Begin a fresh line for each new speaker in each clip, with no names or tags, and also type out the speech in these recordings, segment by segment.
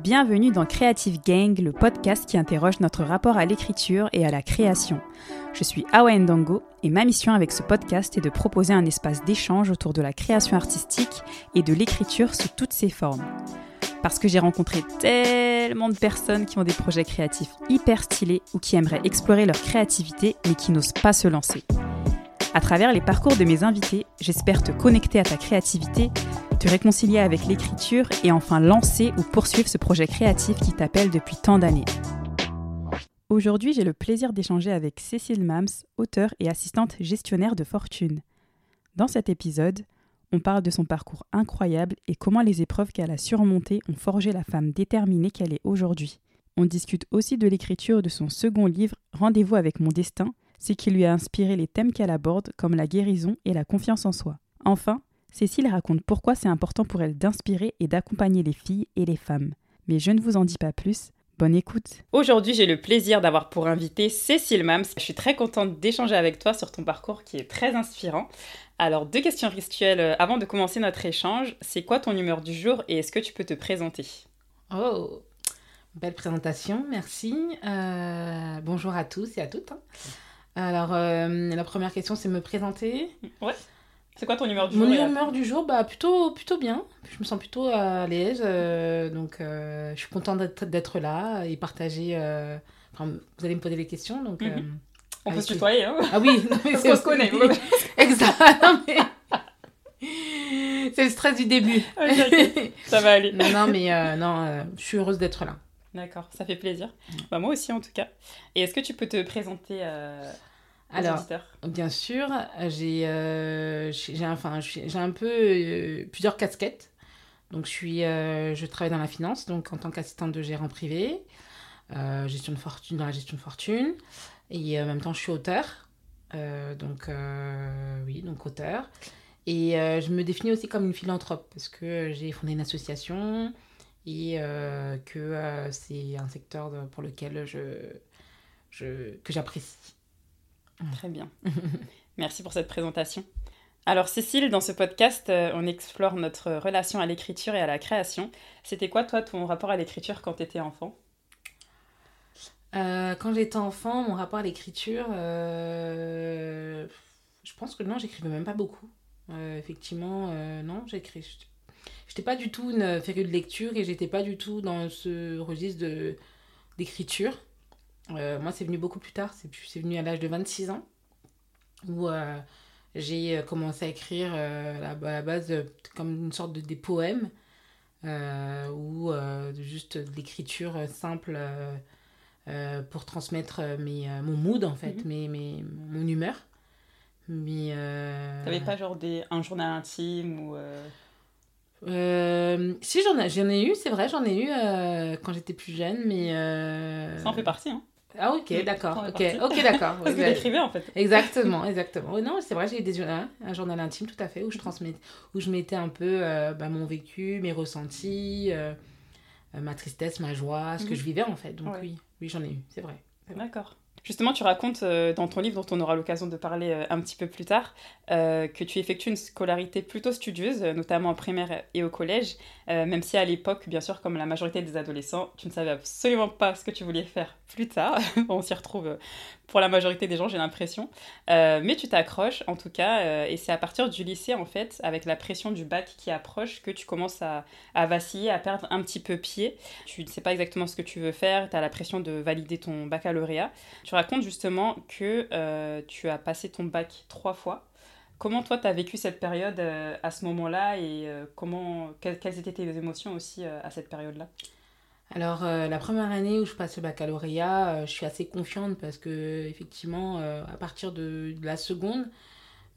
Bienvenue dans Creative Gang, le podcast qui interroge notre rapport à l'écriture et à la création. Je suis Awa Ndango et ma mission avec ce podcast est de proposer un espace d'échange autour de la création artistique et de l'écriture sous toutes ses formes. Parce que j'ai rencontré tellement de personnes qui ont des projets créatifs hyper stylés ou qui aimeraient explorer leur créativité mais qui n'osent pas se lancer. À travers les parcours de mes invités, j'espère te connecter à ta créativité, te réconcilier avec l'écriture et enfin lancer ou poursuivre ce projet créatif qui t'appelle depuis tant d'années. Aujourd'hui, j'ai le plaisir d'échanger avec Cécile Mams, auteure et assistante gestionnaire de fortune. Dans cet épisode, on parle de son parcours incroyable et comment les épreuves qu'elle a surmontées ont forgé la femme déterminée qu'elle est aujourd'hui. On discute aussi de l'écriture de son second livre Rendez-vous avec mon destin, ce qui lui a inspiré les thèmes qu'elle aborde comme la guérison et la confiance en soi. Enfin, Cécile raconte pourquoi c'est important pour elle d'inspirer et d'accompagner les filles et les femmes. Mais je ne vous en dis pas plus. Bonne écoute. Aujourd'hui, j'ai le plaisir d'avoir pour invité Cécile Mams. Je suis très contente d'échanger avec toi sur ton parcours qui est très inspirant. Alors, deux questions rituelles euh, avant de commencer notre échange. C'est quoi ton humeur du jour et est-ce que tu peux te présenter?
Oh, belle présentation, merci. Euh, bonjour à tous et à toutes. Hein. Alors, euh, la première question, c'est me présenter.
Ouais. C'est quoi ton humeur du
Mon
jour
humeur du jour, bah, plutôt, plutôt bien. Je me sens plutôt à l'aise. euh, donc, euh, je suis contente d'être- là et partager. euh, enfin, vous allez me poser les questions. Donc,
Mhm. On peut se tutoyer, hein
Ah oui, non, mais
Parce qu'on se connaît.
exact. mais- C'est le stress du début.
Ça va aller.
non, non, mais non, je suis heureuse d'être là.
D'accord, ça fait plaisir. Bah, moi aussi en tout cas. Et est-ce que tu peux te présenter
Alors,
auditeurs
Bien sûr, j'ai euh, j'ai j'ai- enfin, un peu euh, plusieurs casquettes. Donc, je, suis, euh, je travaille dans la finance, donc en tant qu'assistante de gérant privé, euh, gestion de fortune, dans la gestion de fortune. Et euh, en même temps, je suis auteur. Euh, donc, euh, oui, donc auteur. Et euh, je me définis aussi comme une philanthrope parce que j'ai fondé une association et euh, que euh, c'est un secteur pour lequel je, je, que j'apprécie.
Très bien. Merci pour cette présentation. Alors Cécile, dans ce podcast, euh, on explore notre relation à l'écriture et à la création. C'était quoi toi ton rapport à l'écriture quand tu étais enfant?
Euh, quand j'étais enfant, mon rapport à l'écriture, euh, je pense que non, j'écrivais même pas beaucoup. Euh, effectivement, non, j'écris. J'étais pas du tout une férue de lecture et j'étais pas du tout dans ce registre de d'écriture. Euh, moi, c'est venu beaucoup plus tard. C'est venu à l'âge de 26 ans où euh, j'ai euh, commencé à écrire à la- base comme une sorte de des poèmes ou juste de l'écriture simple. pour transmettre mes, mon mood en fait,
Mhm.
mes, mes, mon humeur. Mais.
T'avais pas genre des, un journal intime ou euh,
si j'en ai, j'en ai eu, c'est vrai, j'en ai eu euh, quand j'étais plus jeune, mais. euh,
ça en fait partie hein
Ah ok, d'accord, ok, ok, d'accord.
Parce que t'écrivais en fait.
Exactement, exactement. Non, c'est vrai, j'ai eu des journaux, un journal intime tout à fait où je transmets, où je mettais un peu euh, bah, mon vécu, mes ressentis, euh, euh, ma tristesse, ma joie, ce que
Mhm.
je vivais en fait. Donc
Ouais.
oui, oui, j'en ai eu, c'est vrai.
D'accord. Justement, tu racontes euh, dans ton livre, dont on aura l'occasion de parler euh, un petit peu plus tard, euh, que tu effectues une scolarité plutôt studieuse, notamment en primaire et au collège, même si à l'époque, bien sûr, comme la majorité des adolescents, tu ne savais absolument pas ce que tu voulais faire plus tard. on s'y retrouve euh, pour la majorité des gens, j'ai l'impression. Euh, mais tu t'accroches, en tout cas, euh, et c'est à partir du lycée, en fait, avec la pression du bac qui approche, que tu commences à, vaciller, à perdre un petit peu pied. Tu ne sais pas exactement ce que tu veux faire, tu as la pression de valider ton baccalauréat. Tu racontes justement que tu as passé ton bac trois fois. Comment toi, tu as vécu cette période à ce moment-là et comment, quelles, étaient tes émotions aussi à cette période-là?
Alors, euh, la première année où je passe le baccalauréat, euh, je suis assez confiante parce que, effectivement, euh, à partir de, la seconde,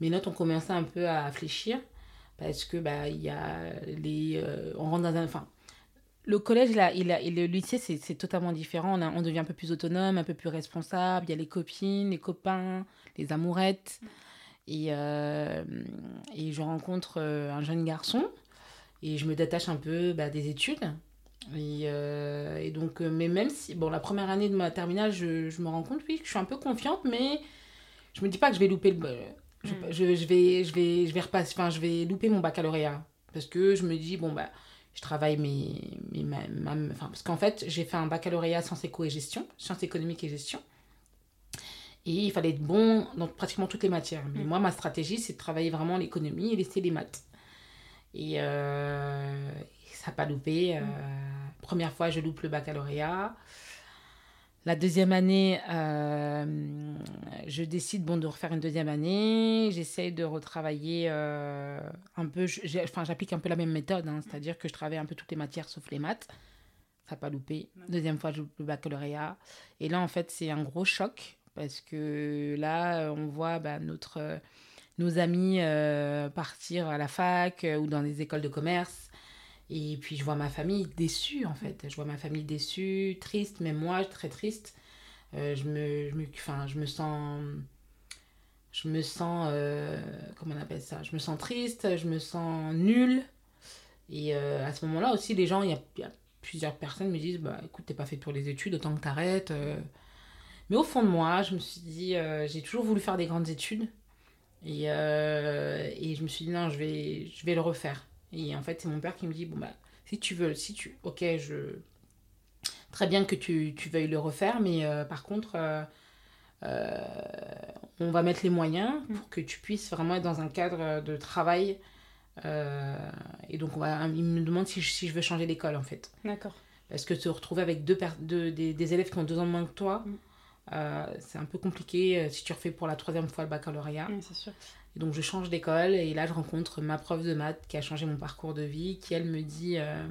mes notes ont commencé un peu à fléchir parce que, bah, il y a les. on rentre dans un. Le collège là, il a, et le lycée, c'est totalement différent. On, devient un peu plus autonome, un peu plus responsable. Il y a les copines, les copains, les amourettes. Et, et je rencontre un jeune garçon et je me détache un peu bah, des études. Et, euh, et donc, euh, mais même si, bon, la première année de ma terminale, je, je me rends compte, oui, que je suis un peu confiante, mais je me dis pas que je vais louper le. Je,
Mm.
je, je vais, je, vais, je, vais repasser, enfin, je vais louper mon baccalauréat. Parce que je me dis, bon, bah, je travaille mes, mes ma, enfin, parce qu'en fait j'ai fait un baccalauréat sciences éco et gestion sciences économiques et gestion et il fallait être bon dans pratiquement toutes les matières mais mm. moi ma stratégie c'est de travailler vraiment l'économie et laisser les maths et, euh, ça n'a pas loupé euh, première fois je loupe le baccalauréat la deuxième année, euh, je décide bon, de refaire une deuxième année. J'essaie de retravailler euh, un peu. Enfin, j'applique un peu la même méthode, hein, c'est-à-dire que je travaille un peu toutes les matières sauf les maths. Ça n'a pas loupé. Deuxième fois, je loupe le baccalauréat. Et là, en fait, c'est un gros choc parce que là, on voit bah, notre, nos amis euh, partir à la fac ou dans des écoles de commerce. Et puis je vois ma famille déçue en fait. Je vois ma famille déçue, triste, même moi très triste. Euh, je, me, je, me, enfin, je me sens. Je me sens. Euh, comment on appelle ça? Je me sens triste, je me sens nulle. Et euh, à ce moment-là aussi, les gens, il y, a, plusieurs personnes me disent Bah écoute, t'es pas fait pour les études, autant que t'arrêtes. Mais au fond de moi, je me suis dit J'ai toujours voulu faire des grandes études. Et, et je me suis dit Non, je vais, je vais le refaire. Et en fait, c'est mon père qui me dit, bon, bah, si tu veux, si tu... Ok, je... Très bien que tu, tu veuilles le refaire, mais euh, par contre, euh, euh, on va mettre les moyens mm. pour que tu puisses vraiment être dans un cadre de travail. et donc, on va, il me demande si je, si je veux changer d'école, en fait.
D'accord.
Parce que se retrouver avec deux, deux des, des, élèves qui ont deux ans de moins que toi, mm. c'est un peu compliqué si tu refais pour la troisième fois le baccalauréat.
Oui, c'est sûr.
Et donc je change d'école et là je rencontre ma prof de maths qui a changé mon parcours de vie, qui elle me dit, euh,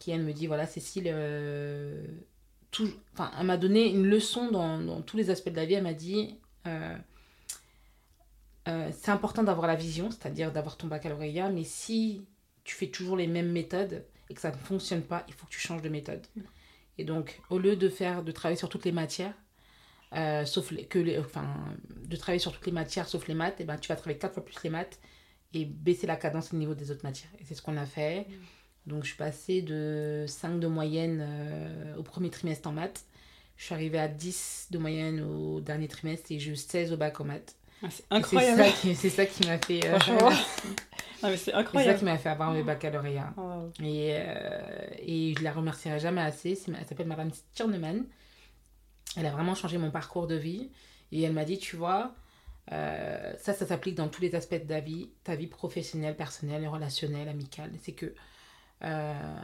qui elle me dit voilà Cécile, euh, tout, enfin elle m'a donné une leçon dans, dans, tous les aspects de la vie. Elle m'a dit euh, c'est important d'avoir la vision, c'est-à-dire d'avoir ton baccalauréat, mais si tu fais toujours les mêmes méthodes et que ça ne fonctionne pas, il faut que tu changes de méthode. Mm. Et donc au lieu de faire de travailler sur toutes les matières, euh, sauf les, que les, enfin, de travailler sur toutes les matières sauf les maths, et ben, tu vas travailler quatre fois plus les maths et baisser la cadence au niveau des autres matières. Et c'est ce qu'on a fait. Mm. Donc je suis passée de 5 de moyenne euh, au premier trimestre en maths. Je suis arrivée à 10 de moyenne au dernier trimestre et j'ai eu 16 au bac en maths.
Ah, c'est incroyable.
C'est ça qui, m'a fait.
Euh, c'est incroyable.
C'est ça qui m'a fait avoir le baccalauréat. Oh. Et, et je la remercierai jamais assez. Elle s'appelle Madame Stirneman. Elle a vraiment changé mon parcours de vie. Et elle m'a dit, tu vois, euh, ça, ça s'applique dans tous les aspects de ta vie, ta vie professionnelle, personnelle, relationnelle, amicale. C'est que euh,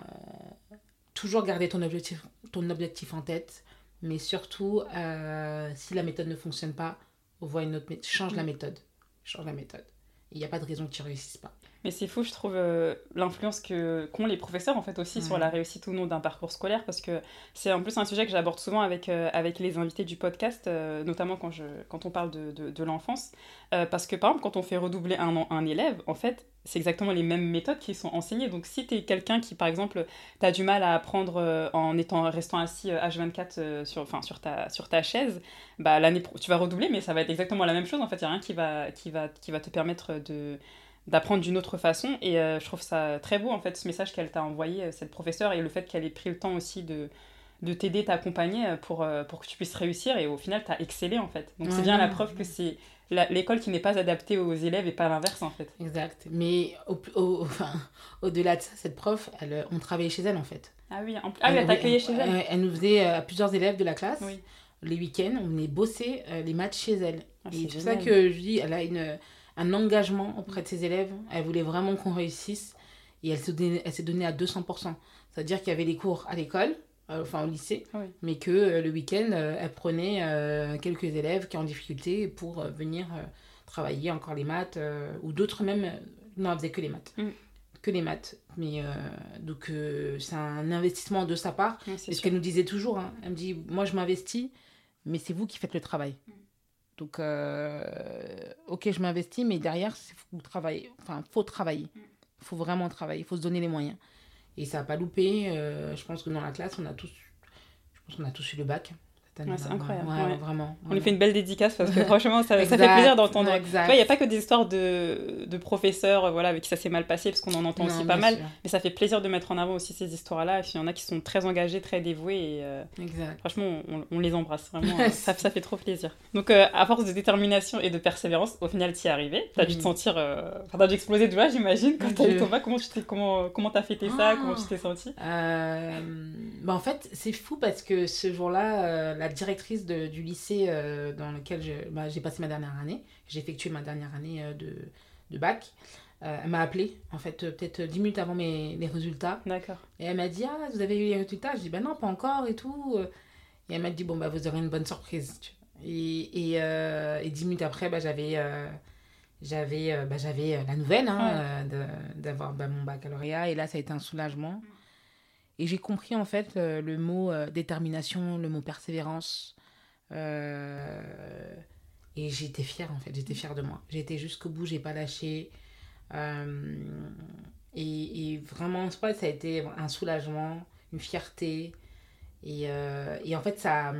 toujours garder ton objectif, ton objectif en tête, mais surtout, euh, si la méthode ne fonctionne pas, voit une autre méthode. Change la méthode. Change la méthode. Il n'y a pas de raison que tu ne réussisses pas.
Mais c'est fou, je trouve, euh, l'influence que qu'ont les professeurs en fait aussi sur la réussite ou non d'un parcours scolaire, parce que c'est en plus un sujet que j'aborde souvent avec, euh, avec les invités du podcast, euh, notamment quand, je, quand on parle de, de, de l'enfance. parce que par exemple, quand on fait redoubler un, un élève, en fait, c'est exactement les mêmes méthodes qui sont enseignées. Donc si tu es quelqu'un qui, par exemple, tu as du mal à apprendre en étant, restant assis H24 sur, enfin, sur, ta, sur ta chaise, bah, l'année tu vas redoubler, mais ça va être exactement la même chose. En fait, il n'y a rien qui va, qui, va, qui va te permettre de d'apprendre d'une autre façon. Et euh, je trouve ça très beau, en fait, ce message qu'elle t'a envoyé, euh, cette professeure, et le fait qu'elle ait pris le temps aussi de, de t'aider, t'accompagner euh, pour, pour que tu puisses réussir. Et au final, tu as excellé, en fait. Donc c'est bien la preuve que c'est l'école qui n'est pas adaptée aux élèves et pas l'inverse, en fait.
Exact. Mais au, au, enfin, au-delà de ça, cette prof, elle, on travaillait chez elle, en fait.
Ah oui, en... ah, elle, t'accueillait chez elle.
Elle nous faisait à plusieurs élèves de la classe. Les week-ends, on venait bosser les maths chez elle. Ah, et c'est ça que je dis, elle a une un engagement auprès de ses élèves. Elle voulait vraiment qu'on réussisse et elle s'est donnée, à 200%. C'est-à-dire qu'il y avait les cours à l'école, euh, enfin au lycée, mais que euh, le week-end, euh, elle prenait quelques élèves qui ont en difficulté pour venir travailler encore les maths ou d'autres même. Non, elle faisait que les maths. Mm. Que les maths. Mais donc c'est un investissement de sa part. c'est ce qu'elle nous disait toujours. Hein. Elle me dit Moi je m'investis, mais c'est vous qui faites le travail. Mm. Donc, euh, ok, je m'investis, mais derrière, il faut travailler. Enfin, faut travailler. Il faut vraiment travailler. Il faut se donner les moyens. Et ça n'a pas loupé. Euh, je pense que dans la classe, on a tous, je pense qu'on a tous eu le bac cette c'est
incroyable.
Ouais, Vraiment,
On lui fait une belle dédicace parce que franchement, ça, ça fait plaisir d'entendre. Il n'y a pas que des histoires de, de professeurs voilà, avec qui ça s'est mal passé, parce qu'on en entend aussi pas mal. Mais ça fait plaisir de mettre en avant aussi ces histoires-là. Et puis il y en a qui sont très engagés, très dévoués. Et, euh, franchement, on, on, les embrasse. Vraiment, ça, ça, fait trop plaisir. Donc, euh, à force de détermination et de persévérance, au final, tu y es arrivé. Tu as dû te sentir. Euh... Enfin, tu as dû exploser de joie, j'imagine, quand tu as eu ton bac. Comment tu comment, comment as fêté ça Comment tu t'es senti
euh, bah, En fait, c'est fou parce que ce jour-là, la directrice de, du lycée dans lequel bah, j'ai passé ma dernière année, j'ai effectué ma dernière année de, de bac. elle m'a appelé, en fait, peut-être 10 minutes avant mes, mes résultats.
D'accord.
Et elle m'a dit Ah, vous avez eu les résultats? Je dis Ben non, pas encore et tout. Et elle m'a dit Bon, bah, vous aurez une bonne surprise. Et, et, euh, et, dix minutes après, bah, j'avais euh, j'avais bah, j'avais la nouvelle hein, d'avoir bah, mon baccalauréat. Et là, ça a été un soulagement. Et j'ai compris, en fait, le, mot détermination, le mot persévérance. et j'étais fière, en fait. J'étais fière de moi. J'étais jusqu'au bout, j'ai pas lâché. Et, et, vraiment, ça a été un soulagement, une fierté. Et, et en fait, ça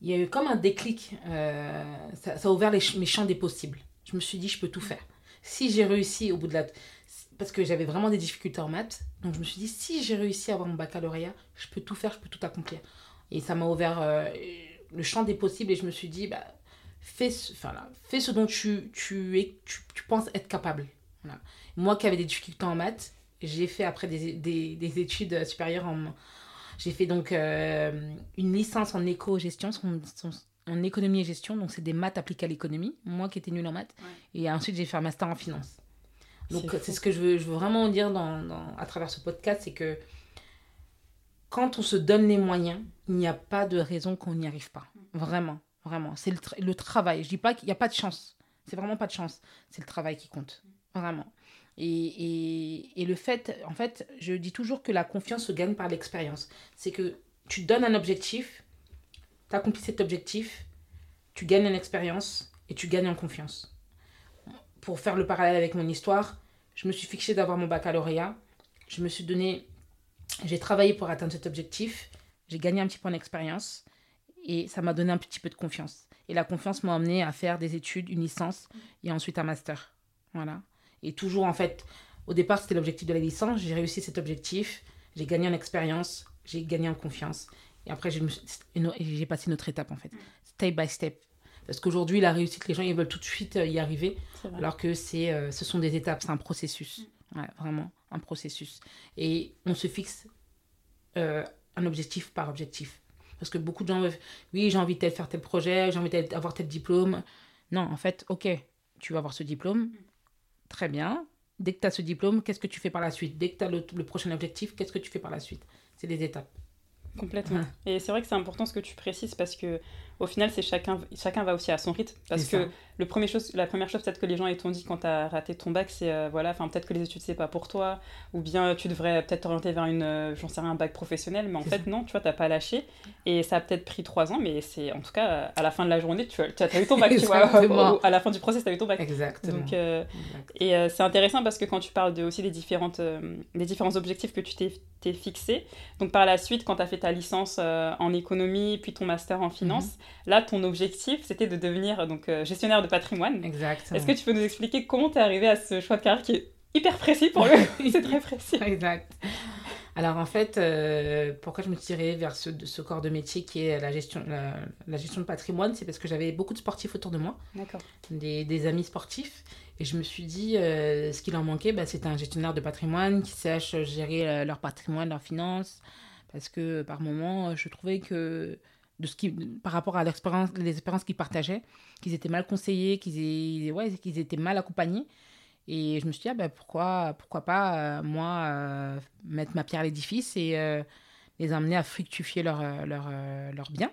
il y a eu comme un déclic. Euh, ça, a ouvert les, mes champs des possibles. Je me suis dit, je peux tout faire. Si j'ai réussi au bout de la. Parce que j'avais vraiment des difficultés en maths. Donc je me suis dit, si j'ai réussi à avoir mon baccalauréat, je peux tout faire, je peux tout accomplir. Et ça m'a ouvert euh, le champ des possibles et je me suis dit, bah, fais, ce, enfin, là, fais ce dont tu, tu, es, tu, tu penses être capable. Moi qui avais des difficultés en maths, j'ai fait après des, des, des études supérieures en, j'ai fait donc euh, une licence en éco-gestion, en économie et gestion, donc c'est des maths appliquées à l'économie, moi qui étais nulle en maths. Et ensuite, j'ai fait un master en finance. Donc c'est ce que je veux, je veux vraiment dire dans, dans, à travers ce podcast, c'est que quand on se donne les moyens, il n'y a pas de raison qu'on n'y arrive pas. Vraiment, vraiment. C'est le, le, travail. Je dis pas qu'il n'y a pas de chance. C'est vraiment pas de chance. C'est le travail qui compte. Vraiment. Et, et, le fait, en fait, je dis toujours que la confiance se gagne par l'expérience. C'est que tu donnes un objectif, tu accomplis cet objectif, tu gagnes en expérience et tu gagnes en confiance. Pour faire le parallèle avec mon histoire, je me suis fixé d'avoir mon baccalauréat. Je me suis donné, j'ai travaillé pour atteindre cet objectif. J'ai gagné un petit peu en expérience et ça m'a donné un petit peu de confiance. Et la confiance m'a amené à faire des études, une licence et ensuite un master. Voilà. Et toujours, en fait, au départ, c'était l'objectif de la licence. J'ai réussi cet objectif. J'ai gagné en expérience. J'ai gagné en confiance. Et après, j'ai passé une autre étape, en fait. Step by step. Parce qu'aujourd'hui, la réussite, les gens, ils veulent tout de suite euh, y arriver. Alors que c'est, euh, ce sont des étapes, c'est un processus. Ouais, vraiment, un processus. Et on se fixe euh, un objectif par objectif. Parce que beaucoup de gens, oui, j'ai envie de faire tel projet, j'ai envie d'avoir tel diplôme. Non, en fait, ok, tu vas avoir ce diplôme, Très bien. Dès que tu as ce diplôme, qu'est-ce que tu fais par la suite? Dès que tu as le, le prochain objectif, qu'est-ce que tu fais par la suite? C'est des étapes.
Complètement. Et c'est vrai que c'est important ce que tu précises parce que au final, c'est chacun, chacun va aussi à son rythme. Parce que le premier chose, la première chose peut-être que les gens t'ont dit quand tu as raté ton bac, c'est euh, voilà, enfin peut-être que les études c'est pas pour toi, ou bien tu devrais peut-être t'orienter vers une, euh, j'en sais rien, un bac professionnel, mais en fait non, tu vois, t'as pas lâché. Et ça a peut-être pris trois ans, mais c'est en tout cas à la fin de la journée, tu as, as eu ton bac, tu vois, à la fin du process, tu as eu ton bac.
Exactement.
Donc, euh, et c'est intéressant parce que quand tu parles de, aussi des, différentes, des différents objectifs que tu t'es fixé, donc par la suite, quand tu as fait ta licence en économie, puis ton master en finance, mhm. Là, ton objectif, c'était de devenir donc gestionnaire de patrimoine
Exact.
Est-ce que tu peux nous expliquer comment tu es arrivé à ce choix de carrière qui est hyper précis pour lui C'est très précis.
Exact. Alors en fait, euh, pourquoi je me tirais vers ce, ce, corps de métier qui est la gestion, la, gestion de patrimoine C'est parce que j'avais beaucoup de sportifs autour de moi, des, des, amis sportifs. Et je me suis dit, euh, ce qu'il en manquait, bah, c'était un gestionnaire de patrimoine qui sache gérer euh, leur patrimoine, leurs finances. Parce que par moments, je trouvais que de ce qui, par rapport à l'expérience, les expériences qu'ils partageaient, qu'ils étaient mal conseillés, qu'ils étaient mal accompagnés. Et je me suis dit, ah ben pourquoi, pourquoi pas, euh, moi, euh, mettre ma pierre à l'édifice et euh, les amener à fructifier leurs leur, leur biens.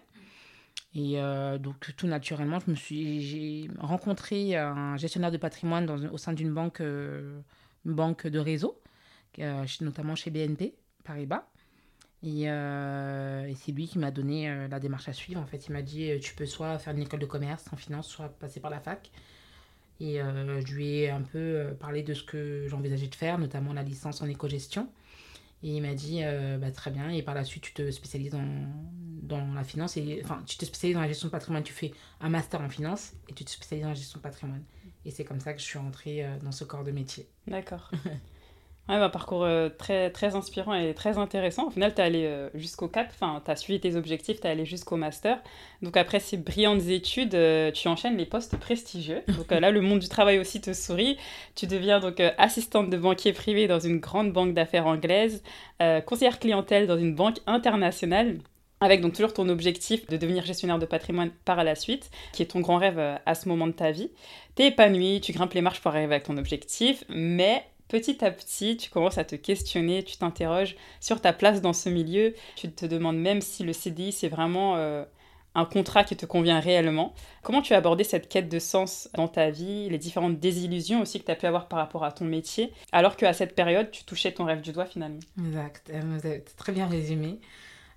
Et donc, tout naturellement, je me suis, j'ai rencontré un gestionnaire de patrimoine dans, au sein d'une banque, banque de réseau, notamment chez BNP Paribas. Euh, et, c'est lui qui m'a donné euh, la démarche à suivre. En fait, il m'a dit euh, tu peux soit faire une école de commerce en finance, soit passer par la fac. Et je lui ai un peu parlé de ce que j'envisageais de faire, notamment la licence en éco-gestion. Et il m'a dit, bah, très bien, et par la suite, tu te spécialises dans, dans la finance, et, enfin, tu te spécialises dans la gestion de patrimoine, tu fais un master en finance, et tu te spécialises dans la gestion de patrimoine. Et c'est comme ça que je suis rentrée euh, dans ce corps de métier.
D'accord. Ouais, un bah, parcours euh, très, inspirant et très intéressant. Au final, tu es allé euh, jusqu'au cap, enfin, tu as suivi tes objectifs, tu es allé jusqu'au master. Donc après ces brillantes études, euh, tu enchaînes les postes prestigieux. Donc là, le monde du travail aussi te sourit. Tu deviens donc assistante de banquier privé dans une grande banque d'affaires anglaise, conseillère clientèle dans une banque internationale avec donc toujours ton objectif de devenir gestionnaire de patrimoine par la suite, qui est ton grand rêve à ce moment de ta vie. T'es épanoui, tu grimpes les marches pour arriver à ton objectif, mais petit à petit, tu commences à te questionner, tu t'interroges sur ta place dans ce milieu, tu te demandes même si le CDI, c'est vraiment euh, un contrat qui te convient réellement. Comment tu as abordé cette quête de sens dans ta vie, les différentes désillusions aussi que tu as pu avoir par rapport à ton métier, alors qu'à cette période, tu touchais ton rêve du doigt finalement?
Exact, euh, très bien résumé.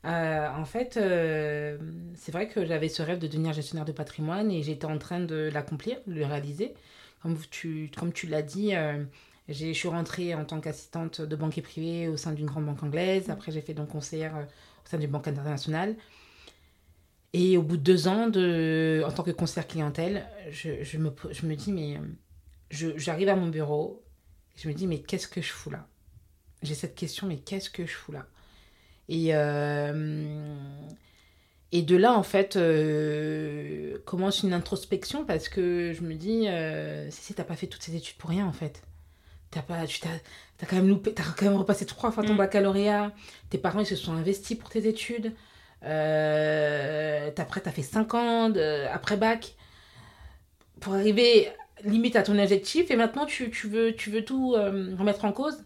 Euh, en fait, c'est vrai que j'avais ce rêve de devenir gestionnaire de patrimoine et j'étais en train de l'accomplir, de le réaliser. Comme tu, comme tu l'as dit, je suis rentrée en tant qu'assistante de banquier privé au sein d'une grande banque anglaise. Mm. Après, j'ai fait donc conseillère euh, au sein d'une banque internationale. Et au bout de deux ans, de, en tant que conseillère clientèle, je, je, me, je me dis, mais j'arrive à mon bureau, je me dis, mais qu'est-ce que je fous là? J'ai cette question, mais qu'est-ce que je fous là? Et, euh, et de là, en fait, euh, commence une introspection parce que je me dis, euh, si, si, t'as pas fait toutes ces études pour rien, en fait t'as pas tu t'as, as quand même loupé t'as quand même repassé trois fois ton mm. baccalauréat. Tes parents ils se sont investis pour tes études. Euh, après t'as fait cinq ans après bac. Pour arriver limite à ton objectif et maintenant tu, tu veux tu veux tout euh, remettre en cause.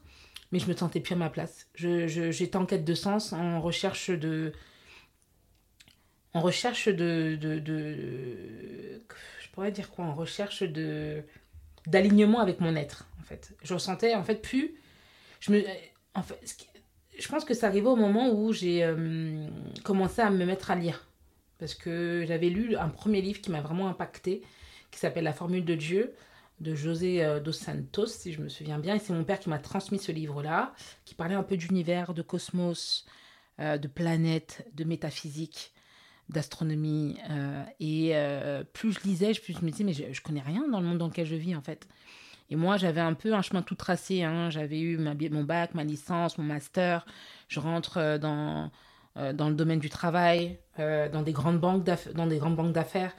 Mais je me sentais plus à ma place. Je, je, j'étais en quête de sens en recherche de en recherche de, de, de je pourrais dire quoi? En recherche de d'alignement avec mon être en fait. Je ressentais en fait plus. Je me, en fait, je pense que ça arrivait au moment où j'ai euh, commencé à me mettre à lire parce que j'avais lu un premier livre qui m'a vraiment impacté, qui s'appelle La formule de Dieu de José euh, dos Santos, si je me souviens bien. Et c'est mon père qui m'a transmis ce livre-là, qui parlait un peu d'univers, de cosmos, euh, de planètes, de métaphysique, d'astronomie. et plus je lisais, plus je me disais, mais je, je connais rien dans le monde dans lequel je vis, en fait. Et moi, j'avais un peu un chemin tout tracé. Hein. J'avais eu mon bac, ma licence, mon master. Je rentre euh, dans, euh, dans le domaine du travail, euh, dans des grandes banques dans des grandes banques d'affaires.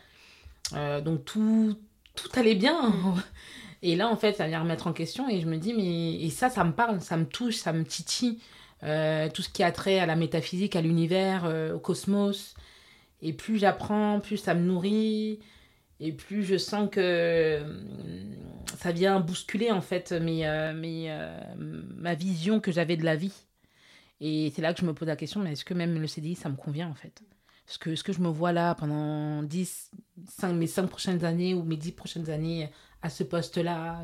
donc tout, tout allait bien. Et là, en fait, ça vient remettre en question et je me dis, mais et ça, ça me parle, ça me touche, ça me titille. tout ce qui a trait à la métaphysique, à l'univers, au cosmos. Et plus j'apprends, plus ça me nourrit. Et plus je sens que hum, ça vient bousculer en fait mes, euh, euh, ma vision que j'avais de la vie. Et c'est là que je me pose la question, est-ce que même le CDI, ça me convient en fait? Est-ce que, que je me vois là pendant 10, 5, mes 5 prochaines années ou mes 10 prochaines années à ce poste-là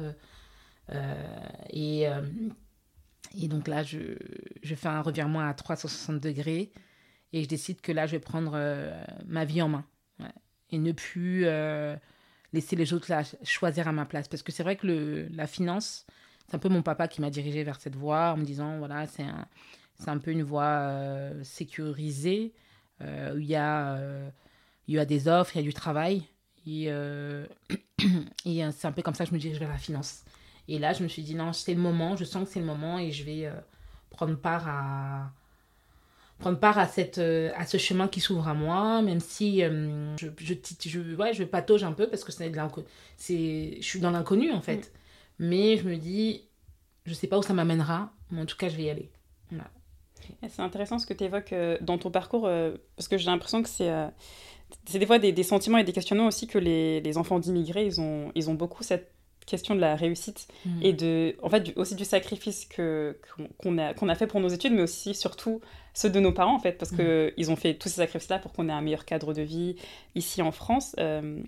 euh, et, et donc là, je, je fais un revirement à 360 degrés et je décide que là, je vais prendre ma vie en main et ne plus euh, laisser les autres choisir à ma place. Parce que c'est vrai que le, la finance, c'est un peu mon papa qui m'a dirigé vers cette voie en me disant, voilà, c'est un, un peu une voie euh, sécurisée, euh, où il y, a, y a des offres, il y a du travail. Et, et c'est un peu comme ça que je me dirige vers la finance. Et là, je me suis dit, non, c'est le moment, je sens que c'est le moment et je vais prendre part à, prendre part à, cette, euh, à ce chemin qui s'ouvre à moi, même si euh, je, je, je, ouais, je patauge un peu parce que c'est de c'est je suis dans l'inconnu en fait. Mm. Mais je me dis, je sais pas où ça m'amènera, mais en tout cas, je vais y aller.
C'est intéressant ce que tu évoques euh, dans ton parcours, parce que j'ai l'impression que c'est c'est des fois des, des, sentiments et des questionnements aussi que les, les enfants d'immigrés, ils ont, ils ont beaucoup cette question de la réussite mm. et de, en fait, aussi du sacrifice que, qu'on, a, qu'on a fait pour nos études, mais aussi surtout ceux de nos parents, en fait, parce que qu'ils mm. ont fait tous ces sacrifices-là pour qu'on ait un meilleur cadre de vie ici en France. Euh,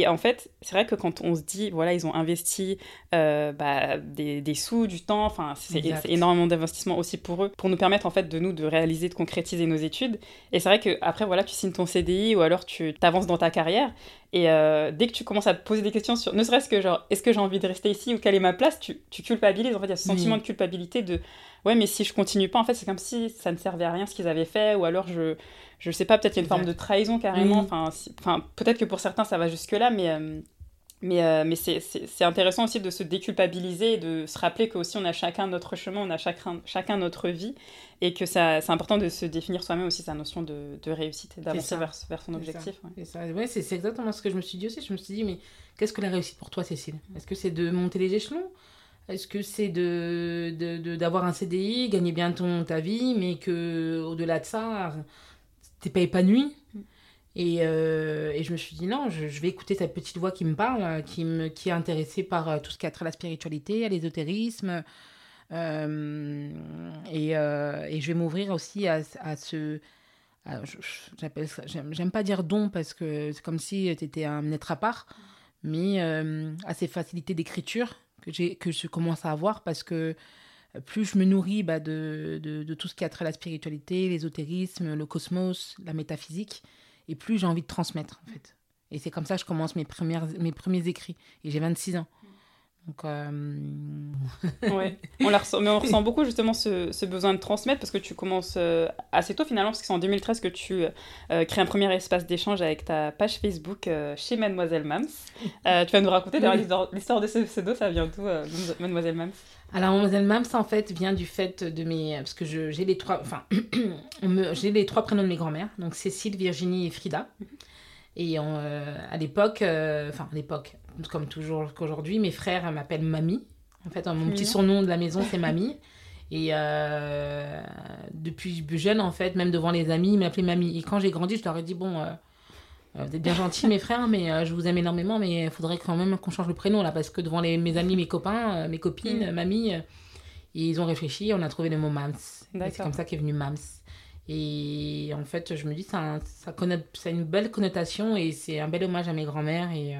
et en fait, c'est vrai que quand on se dit, voilà, ils ont investi euh, bah, des, des, sous, du temps, enfin, c'est énormément d'investissement aussi pour eux, pour nous permettre, en fait, de nous, de réaliser, de concrétiser nos études. Et c'est vrai qu'après, voilà, tu signes ton CDI ou alors tu t'avances dans ta carrière. Et euh, dès que tu commences à te poser des questions sur, ne serait-ce que genre, est-ce que j'ai envie de rester ici ou quelle est ma place, tu, tu culpabilises. En fait, il y a ce sentiment de culpabilité de, ouais, mais si je continue pas, en fait, c'est comme si ça ne servait à rien ce qu'ils avaient fait, ou alors je, je sais pas, peut-être qu'il y a une forme de trahison carrément. Enfin, enfin peut-être que pour certains ça va jusque-là, mais. Euh, mais, euh, mais c'est intéressant aussi de se déculpabiliser et de se rappeler qu'aussi on a chacun notre chemin, on a chacun, chacun notre vie et que c'est important de se définir soi-même aussi sa notion de, de réussite et d'avancer vers, vers, son objectif.
Ouais. C'est exactement ce que je me suis dit aussi. Je me suis dit, mais qu'est-ce que la réussite pour toi, Cécile? Est-ce que c'est de monter les échelons? Est-ce que c'est d'avoir de, de, un CDI, gagner bien ton, ta vie, mais que au delà de ça, t'es pas épanoui et, euh, et, je me suis dit, non, je, vais écouter cette petite voix qui me parle, euh, qui, me, qui est intéressée par euh, tout ce qui a trait à la spiritualité, à l'ésotérisme. et, et, je vais m'ouvrir aussi à, à ce. J'aime pas dire don parce que c'est comme si tu étais un être à part, mais à ces facilités d'écriture que, je commence à avoir parce que plus je me nourris bah, de, de, de, tout ce qui a trait à la spiritualité, l'ésotérisme, le cosmos, la métaphysique, et plus j'ai envie de transmettre, en fait. Et c'est comme ça que je commence mes, premières, mes premiers écrits. Et j'ai 26 ans. Donc, euh...
ouais. on la ressent, mais on ressent beaucoup justement ce, ce, besoin de transmettre parce que tu commences euh, assez tôt finalement, parce que c'est en 2013 que tu euh, crées un premier espace d'échange avec ta page Facebook euh, chez Mademoiselle Mams. tu vas nous raconter d'ailleurs l'histoire de ce pseudo, ça vient d'où, Mademoiselle Mams?
Alors, Mademoiselle Mams, en fait, vient du fait de mes. Parce que j'ai les trois. Enfin, j'ai les trois prénoms de mes grand-mères. Donc, Cécile, Virginie et Frida. Et euh, à l'époque, euh, enfin, à l'époque, comme toujours qu'aujourd'hui, mes frères m'appellent Mamie. En fait, mon petit surnom de la maison, c'est Mamie. Et euh, depuis jeune, en fait, même devant les amis, ils m'appelaient Mamie. Et quand j'ai grandi, je leur ai dit bon euh, vous êtes bien gentils, mes frères, mais euh, je vous aime énormément, mais il faudrait quand même qu'on change le prénom, là, parce que devant les, mes amis, mes copains, euh, mes copines, mm. mamie, ils ont réfléchi, on a trouvé le mot Mams. C'est comme ça qu'est venu Mams. Et en fait, je me dis, ça, ça, ça a une belle connotation et c'est un bel hommage à mes grands-mères. Et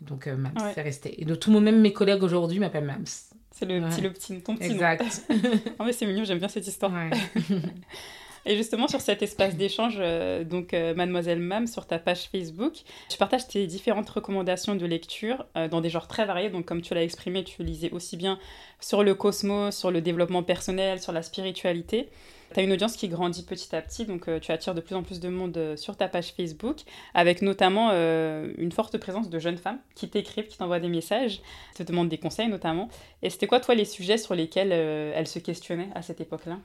donc, Mams, c'est resté. Et de tout le monde, même mes collègues aujourd'hui m'appellent Mams.
C'est le petit, le petit, ton petit
Exact.
en mais c'est mignon, j'aime bien cette histoire. Et justement, sur cet espace d'échange, euh, donc euh, Mademoiselle Mam, sur ta page Facebook, tu partages tes différentes recommandations de lecture euh, dans des genres très variés. Donc, comme tu l'as exprimé, tu lisais aussi bien sur le cosmos, sur le développement personnel, sur la spiritualité. Tu as une audience qui grandit petit à petit, donc tu attires de plus en plus de monde sur ta page Facebook, avec notamment une forte présence de jeunes femmes qui t'écrivent, qui t'envoient des messages, te demandent des conseils notamment. Et c'était quoi, toi, les sujets sur lesquels elles se questionnaient à cette époque-là?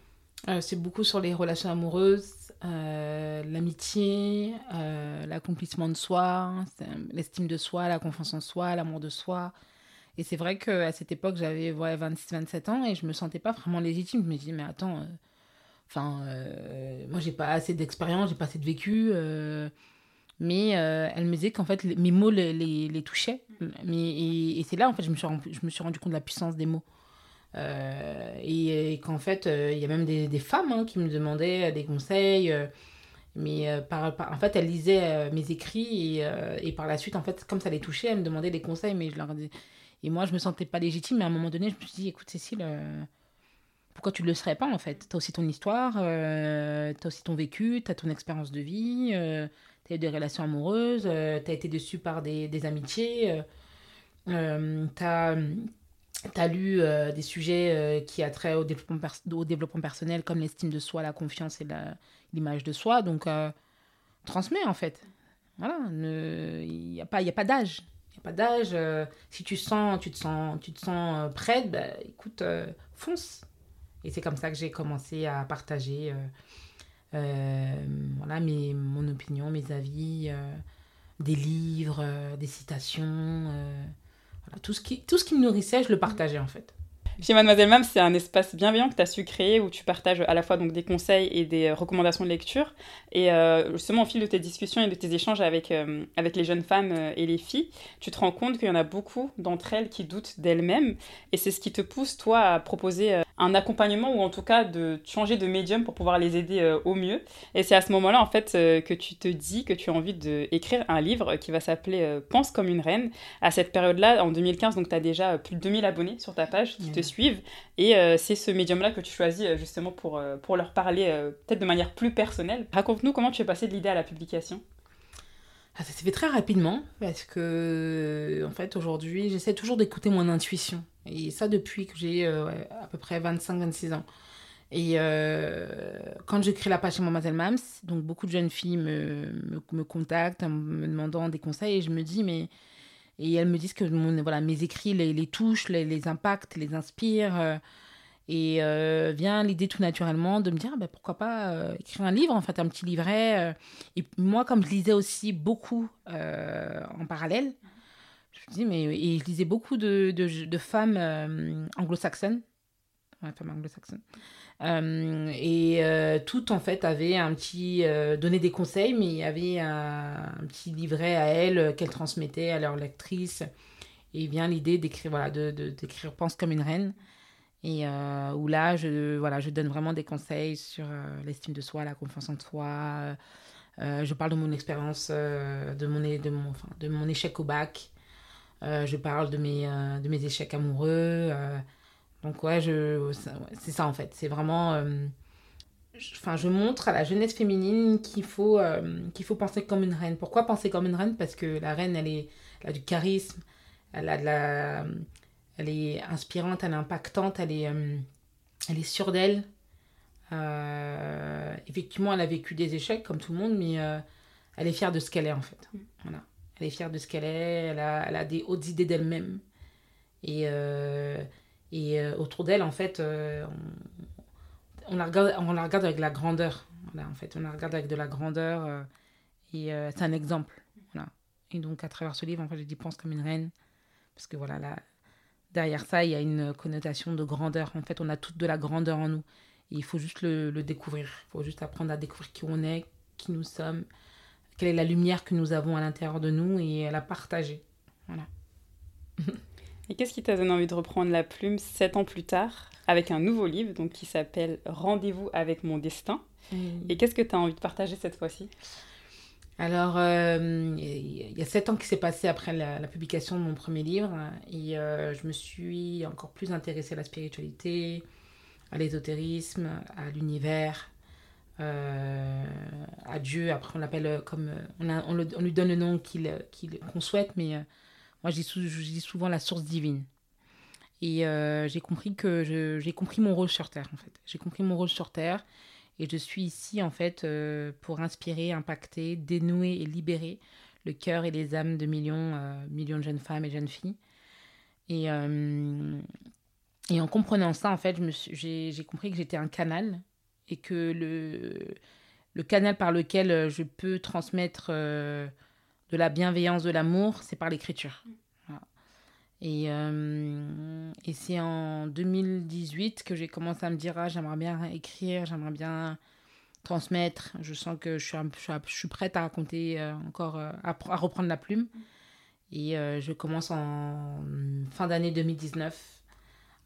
Euh, c'est beaucoup sur les relations amoureuses, euh, l'amitié, euh, l'accomplissement de soi, l'estime de soi, la confiance en soi, l'amour de soi. Et c'est vrai qu'à cette époque, j'avais ouais, 26-27 ans et je me sentais pas vraiment légitime. Je me disais, mais attends, enfin, moi j'ai pas assez d'expérience, j'ai pas assez de vécu. mais elle me disait qu'en fait, mes mots les, les, touchaient. Mais, et, c'est là, en fait, je me, suis je me suis rendu compte de la puissance des mots. Euh, et, qu'en fait, euh, il y a même des, des femmes hein, qui me demandaient euh, des conseils. mais par, en fait, elles lisaient mes écrits et, et, par la suite, en fait, comme ça les touchait, elles me demandaient des conseils. Mais je leur disais... Et moi, je me sentais pas légitime. Mais à un moment donné, je me suis dit, écoute, Cécile, pourquoi tu ne le serais pas en fait? Tu as aussi ton histoire, tu as aussi ton vécu, tu as ton expérience de vie, tu as eu des relations amoureuses, tu as été déçue par des, amitiés, tu as tu as lu euh, des sujets euh, qui a trait au développement, au développement personnel comme l'estime de soi, la confiance et l'image de soi. Donc, euh, transmets en fait. Voilà, il n'y a pas, y a pas d'âge. Il a pas d'âge. si tu sens, tu te sens, tu te sens prête, bah, écoute, fonce. Et c'est comme ça que j'ai commencé à partager voilà, mes, mon opinion, mes avis, des livres, des citations tout, ce qui, tout ce qui me nourrissait, je le partageais en fait.
Chez Mademoiselle Mam, c'est un espace bienveillant que tu as su créer où tu partages à la fois donc des conseils et des euh, recommandations de lecture. Et euh, justement, au fil de tes discussions et de tes échanges avec, euh, avec les jeunes femmes et les filles, tu te rends compte qu'il y en a beaucoup d'entre elles qui doutent d'elles-mêmes. Et c'est ce qui te pousse, toi, à proposer un accompagnement ou en tout cas de changer de médium pour pouvoir les aider euh, au mieux. Et c'est à ce moment-là en fait euh, que tu te dis que tu as envie d'écrire un livre qui va s'appeler euh, Pense comme une reine. À cette période-là, en 2015, donc tu as déjà plus de 2000 abonnés sur ta page qui te suivent et c'est ce médium-là que tu choisis justement pour, pour leur parler peut-être de manière plus personnelle. Raconte-nous comment tu es passé de l'idée à la publication.
ah, ça s'est fait très rapidement parce que, en fait, aujourd'hui, j'essaie toujours d'écouter mon intuition. Et ça depuis que j'ai euh, à peu près 25-26 ans. Et euh, quand j'ai créé la page chez Mademoiselle Mams, donc beaucoup de jeunes filles me, me, contactent en me demandant des conseils et je me dis, mais. Et elles me disent que mon, voilà, mes écrits les, les touchent, les, les impactent, les inspirent. Euh, et vient l'idée tout naturellement de me dire, bah, pourquoi pas écrire un livre, en fait, un petit livret. Et moi, comme je lisais aussi beaucoup en parallèle, je dis, mais et je lisais beaucoup de, de, de femmes anglo-saxonnes. Femmes anglo-saxonnes. et toutes, en fait, avaient un petit. donné des conseils, mais il y avait un, petit livret à elles qu'elles transmettaient à leurs lectrices. Et vient l'idée d'écrire, voilà, de, d'écrire Pense comme une reine et euh, où là, je, voilà, je donne vraiment des conseils sur euh, l'estime de soi, la confiance en soi. Euh, je parle de mon expérience, de, mon, de, mon, enfin, de mon échec au bac. Je parle de mes, de mes échecs amoureux. donc ouais, je, c'est ça en fait. C'est vraiment... Enfin, je montre à la jeunesse féminine qu'il faut, qu'il faut penser comme une reine. Pourquoi penser comme une reine? Parce que la reine, elle, est, elle a du charisme, elle a de la elle est inspirante, elle est impactante, elle est, euh, elle est sûre d'elle. Euh, effectivement, elle a vécu des échecs comme tout le monde, mais euh, elle est fière de ce qu'elle est en fait. Mm. Voilà. Elle est fière de ce qu'elle est, elle a, elle a des hautes idées d'elle-même. Et, et autour d'elle, en fait, on, on, la regarde, on la regarde avec la grandeur. En fait, on la regarde avec de la grandeur. et c'est un exemple. Et donc, à travers ce livre, en fait, je dis pense comme une reine. Parce que voilà, la, derrière ça, il y a une connotation de grandeur. En fait, on a toute de la grandeur en nous. Et il faut juste le, découvrir. Il faut juste apprendre à découvrir qui on est, qui nous sommes, quelle est la lumière que nous avons à l'intérieur de nous et à la partager. Voilà.
et qu'est-ce qui t'a donné envie de reprendre la plume sept ans plus tard avec un nouveau livre donc, qui s'appelle Rendez-vous avec mon destin Et qu'est-ce que tu as envie de partager cette fois-ci?
Alors, euh, il y a sept ans qui s'est passé après la, publication de mon premier livre et euh, je me suis encore plus intéressée à la spiritualité, à l'ésotérisme, à l'univers, euh, à Dieu. Après, on l'appelle comme. On, on, lui donne le nom qu'on souhaite, mais moi, je dis, je dis, souvent la source divine. Et j'ai compris que j'ai compris mon rôle sur Terre, en fait. J'ai compris mon rôle sur Terre et je suis ici, en fait, euh, pour inspirer, impacter, dénouer et libérer le cœur et les âmes de millions, euh, millions de jeunes femmes et jeunes filles. Et, euh, et en comprenant ça, en fait, j'ai compris que j'étais un canal et que le, le canal par lequel je peux transmettre de la bienveillance, de l'amour, c'est par l'écriture. Et, euh, et c'est en 2018 que j'ai commencé à me dire ah, j'aimerais bien écrire, j'aimerais bien transmettre. Je sens que je suis, je suis prête à raconter euh, encore, euh, à, à, reprendre la plume. Et je commence en fin d'année 2019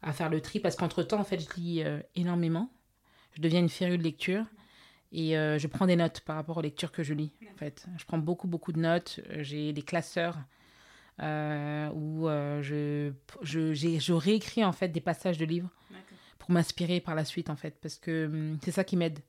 à faire le tri parce qu'entre-temps, en fait, je lis énormément. Je deviens une férue de lecture. Et je prends des notes par rapport aux lectures que je lis. En fait. Je prends beaucoup, beaucoup de notes. J'ai des classeurs euh, où euh, je, je, je réécris en fait des passages de livres pour m'inspirer par la suite en fait, parce que hum, c'est ça qui m'aide.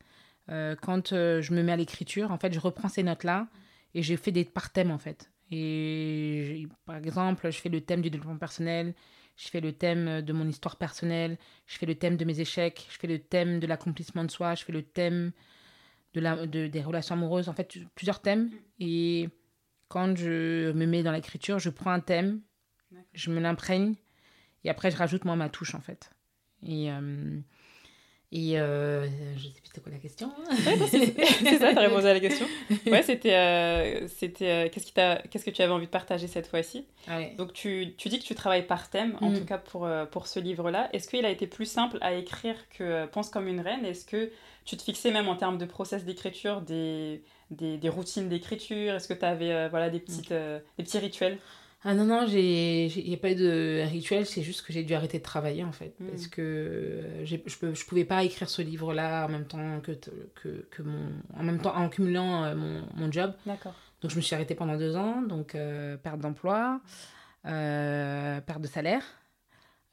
Euh, quand je me mets à l'écriture, en fait, je reprends ces notes-là et j'ai fait des par thème en fait. Et par exemple, je fais le thème du développement personnel, je fais le thème de mon histoire personnelle, je fais le thème de mes échecs, je fais le thème de l'accomplissement de soi, je fais le thème de la, de, des relations amoureuses, en fait, plusieurs thèmes. Mm. Et quand je me mets dans l'écriture, je prends un thème, je me l'imprègne, et après je rajoute moi ma touche en fait. Et, euh, et euh, je sais plus c'était quoi la question.
c'est ça, tu as répondu à la question. Ouais, c'était, euh, c'était qu'est-ce, qui t'a, qu'est-ce que tu avais envie de partager cette fois-ci? Donc tu, tu, dis que tu travailles par thème, en mm. tout cas pour, pour ce livre-là. Est-ce qu'il a été plus simple à écrire que Pense comme une reine? Est-ce que tu te fixais même en termes de process d'écriture des des, des routines d'écriture? Est-ce que tu avais euh, voilà, des, petites, euh, des petits rituels?
Ah non, non, il n'y a pas eu de rituel, c'est juste que j'ai dû arrêter de travailler en fait. Hmm. Parce que euh, je ne pouvais pas écrire ce livre-là en même temps que, que, que, mon. En même temps, en cumulant mon, mon, job.
D'accord.
Donc je me suis arrêtée pendant deux ans, donc perte d'emploi, perte de salaire.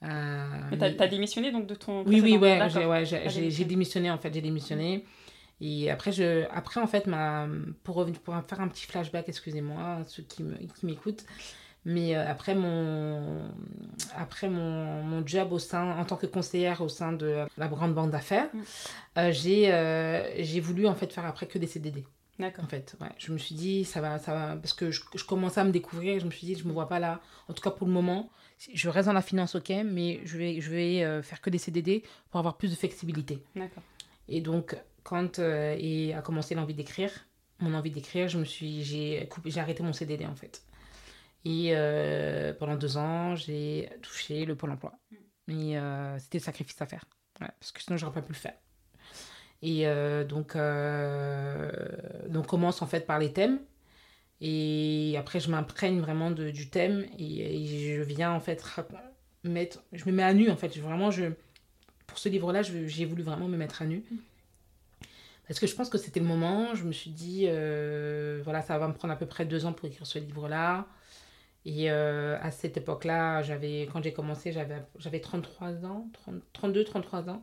mais tu as, démissionné donc de ton.
Oui, oui, ouais, j'ai ouais, j'ai démissionné en fait, j'ai démissionné. Et après, je, après en fait, ma, pour, revenir, pour faire un petit flashback, excusez-moi, ceux qui, me, qui m'écoutent, mais euh, après, mon, après mon, mon, job au sein, en tant que conseillère au sein de la grande banque d'affaires, mm. euh, j'ai, euh, j'ai voulu en fait faire après que des CDD.
D'accord.
En fait, ouais. Je me suis dit, ça va, ça va, parce que je, je commençais à me découvrir, je me suis dit, je me vois pas là, en tout cas pour le moment. Je reste dans la finance, ok, mais je vais, je vais faire que des CDD pour avoir plus de flexibilité.
D'accord.
Et donc, quand et a commencé l'envie d'écrire, mon envie d'écrire, je me suis, j'ai, coupé, j'ai arrêté mon CDD en fait. Et euh, pendant deux ans, j'ai touché le Pôle emploi. Et euh, c'était le sacrifice à faire. parce que sinon, j'aurais pas pu le faire. Et euh, donc, donc, on commence en fait par les thèmes. Et après, je m'imprègne vraiment de, du thème. Et, je viens en fait mettre. Je me mets à nu en fait. Vraiment, je, pour ce livre-là, j'ai voulu vraiment me mettre à nu. Parce que je pense que c'était le moment. Je me suis dit, voilà, ça va me prendre à peu près deux ans pour écrire ce livre-là. Et euh, à cette époque-là, j'avais, quand j'ai commencé, j'avais, j'avais 33 ans, 32, 33 ans.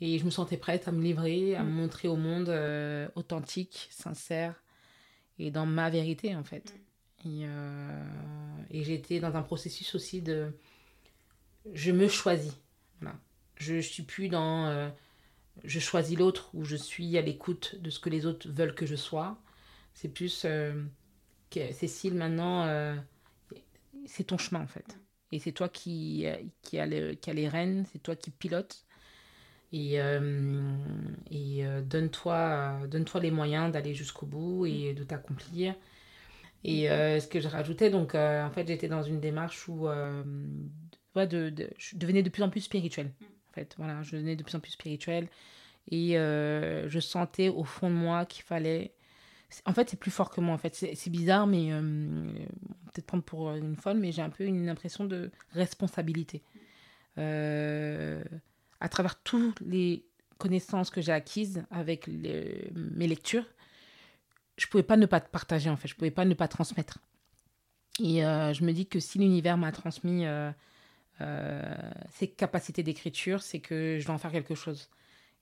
Et je me sentais prête à me livrer, à me mm. montrer au monde euh, authentique, sincère et dans ma vérité, en fait. Mm. Et, euh, et j'étais dans un processus aussi de. Je me choisis. Voilà. Je ne suis plus dans. je choisis l'autre ou je suis à l'écoute de ce que les autres veulent que je sois. C'est plus. que Cécile, maintenant c'est ton chemin en fait. Et c'est toi qui, qui, a qui les rênes, c'est toi qui pilote. Et, euh, et euh, donne-toi donne -toi les moyens d'aller jusqu'au bout et de t'accomplir. Et euh, ce que je rajoutais, donc en fait, j'étais dans une démarche où de, de, je devenais de plus en plus spirituelle. En fait, voilà, je devenais de plus en plus spirituelle. Et je sentais au fond de moi qu'il fallait en fait, c'est plus fort que moi. En fait, c'est bizarre, mais euh, peut-être prendre pour une folle, mais j'ai un peu une impression de responsabilité. Euh, à travers toutes les connaissances que j'ai acquises avec mes lectures, je pouvais pas ne pas partager en fait. Je pouvais pas ne pas transmettre. Et euh, je me dis que si l'univers m'a transmis ses capacités d'écriture, c'est que je dois en faire quelque chose.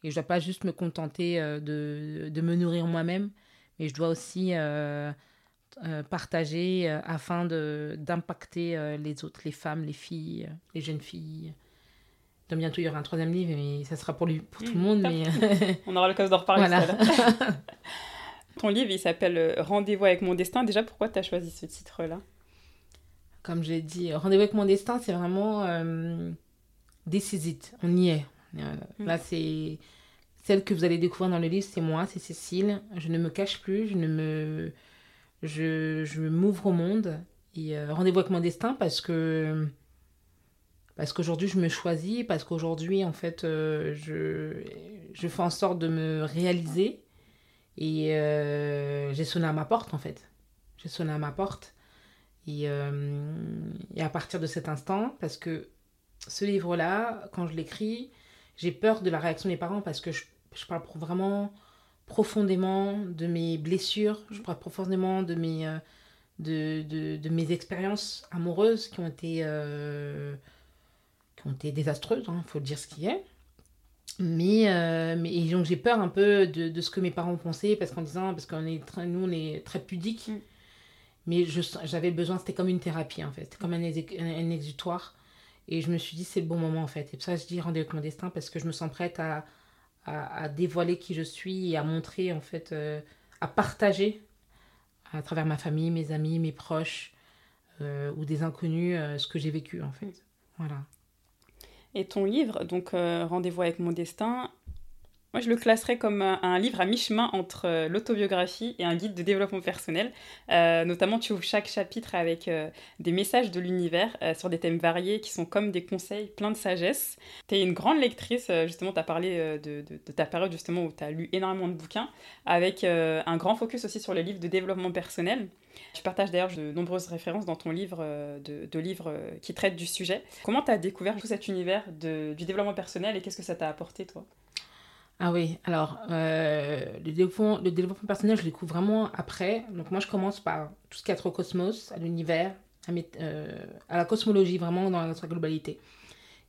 Et je dois pas juste me contenter de me nourrir moi-même, mais je dois aussi euh, euh, partager euh, afin d'impacter les autres, les femmes, les filles, les jeunes filles. Donc bientôt il y aura un troisième livre, mais ça sera pour, lui, pour tout le monde. Mais...
On aura l'occasion d'en reparler. Voilà. Ton livre, il s'appelle Rendez-vous avec mon destin. Déjà, pourquoi tu as choisi ce titre-là?
Comme j'ai dit, Rendez-vous avec mon destin, c'est vraiment euh, On y est. Mm. Là, c'est celle que vous allez découvrir dans le livre, c'est moi, c'est Cécile. Je ne me cache plus, je ne me... Je, je m'ouvre au monde. Et euh, rendez-vous avec mon destin parce que... Parce qu'aujourd'hui, je me choisis, parce qu'aujourd'hui, en fait, euh, je, je fais en sorte de me réaliser. Et euh, j'ai sonné à ma porte, en fait. J'ai sonné à ma porte. Et, et à partir de cet instant, parce que ce livre-là, quand je l'écris, j'ai peur de la réaction des parents parce que je je parle vraiment profondément de mes blessures, je parle profondément de mes, euh, de, de, de, mes expériences amoureuses qui ont été, euh, qui ont été désastreuses, il hein, faut dire ce qui est. Mais, euh, mais et donc j'ai peur un peu de, de, ce que mes parents pensaient parce qu'en disant parce qu'on est très, nous on est très pudiques. Mm. mais j'avais besoin c'était comme une thérapie en fait. C'était comme un, un, exutoire. Et je me suis dit c'est le bon moment en fait. Et pour ça je dis rendez-vous avec mon destin parce que je me sens prête à, à, dévoiler qui je suis et à montrer, en fait, euh, à partager à travers ma famille, mes amis, mes proches euh, ou des inconnus euh, ce que j'ai vécu, en fait. Voilà.
Et ton livre, donc Rendez-vous avec mon destin, moi, je le classerais comme un, livre à mi-chemin entre euh, l'autobiographie et un guide de développement personnel. Euh, notamment, tu ouvres chaque chapitre avec euh, des messages de l'univers sur des thèmes variés qui sont comme des conseils pleins de sagesse. Tu es une grande lectrice, justement, tu as parlé de, ta période justement où tu as lu énormément de bouquins, avec un grand focus aussi sur les livres de développement personnel. Tu partages d'ailleurs de nombreuses références dans ton livre, de, de livres qui traitent du sujet. Comment tu as découvert tout cet univers du développement personnel et qu'est-ce que ça t'a apporté, toi?
Ah oui, alors euh, le, développement, le développement personnel, je le découvre vraiment après. Donc moi, je commence par tout ce qui est au cosmos, à l'univers, à, euh, à, la cosmologie, vraiment dans sa globalité.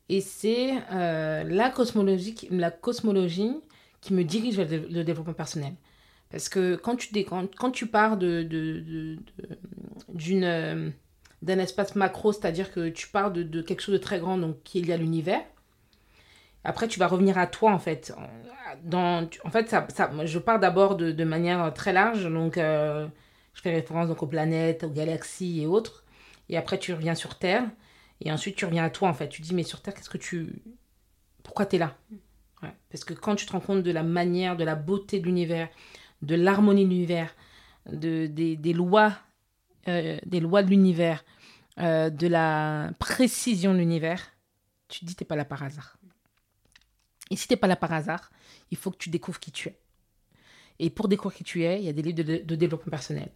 Et c'est euh, la, cosmologie, la cosmologie qui me dirige vers le développement personnel. Parce que quand tu, quand, quand tu pars de, de, d'un espace macro, c'est-à-dire que tu pars de, quelque chose de très grand, donc est lié à l'univers, après tu vas revenir à toi en fait. Dans, en fait, ça, ça, je pars d'abord de, manière très large, donc euh, je fais référence donc aux planètes, aux galaxies et autres. Et après tu reviens sur Terre, et ensuite tu reviens à toi en fait. Tu dis, mais sur Terre, qu'est-ce que tu. Pourquoi tu es là Parce que quand tu te rends compte de la manière, de la beauté de l'univers, de l'harmonie de l'univers, de, des, lois, euh, des lois de l'univers, euh, de la précision de l'univers, tu te dis t'es pas là par hasard. Et si t'es pas là par hasard, il faut que tu découvres qui tu es. Et pour découvrir qui tu es, il y a des livres de, développement personnel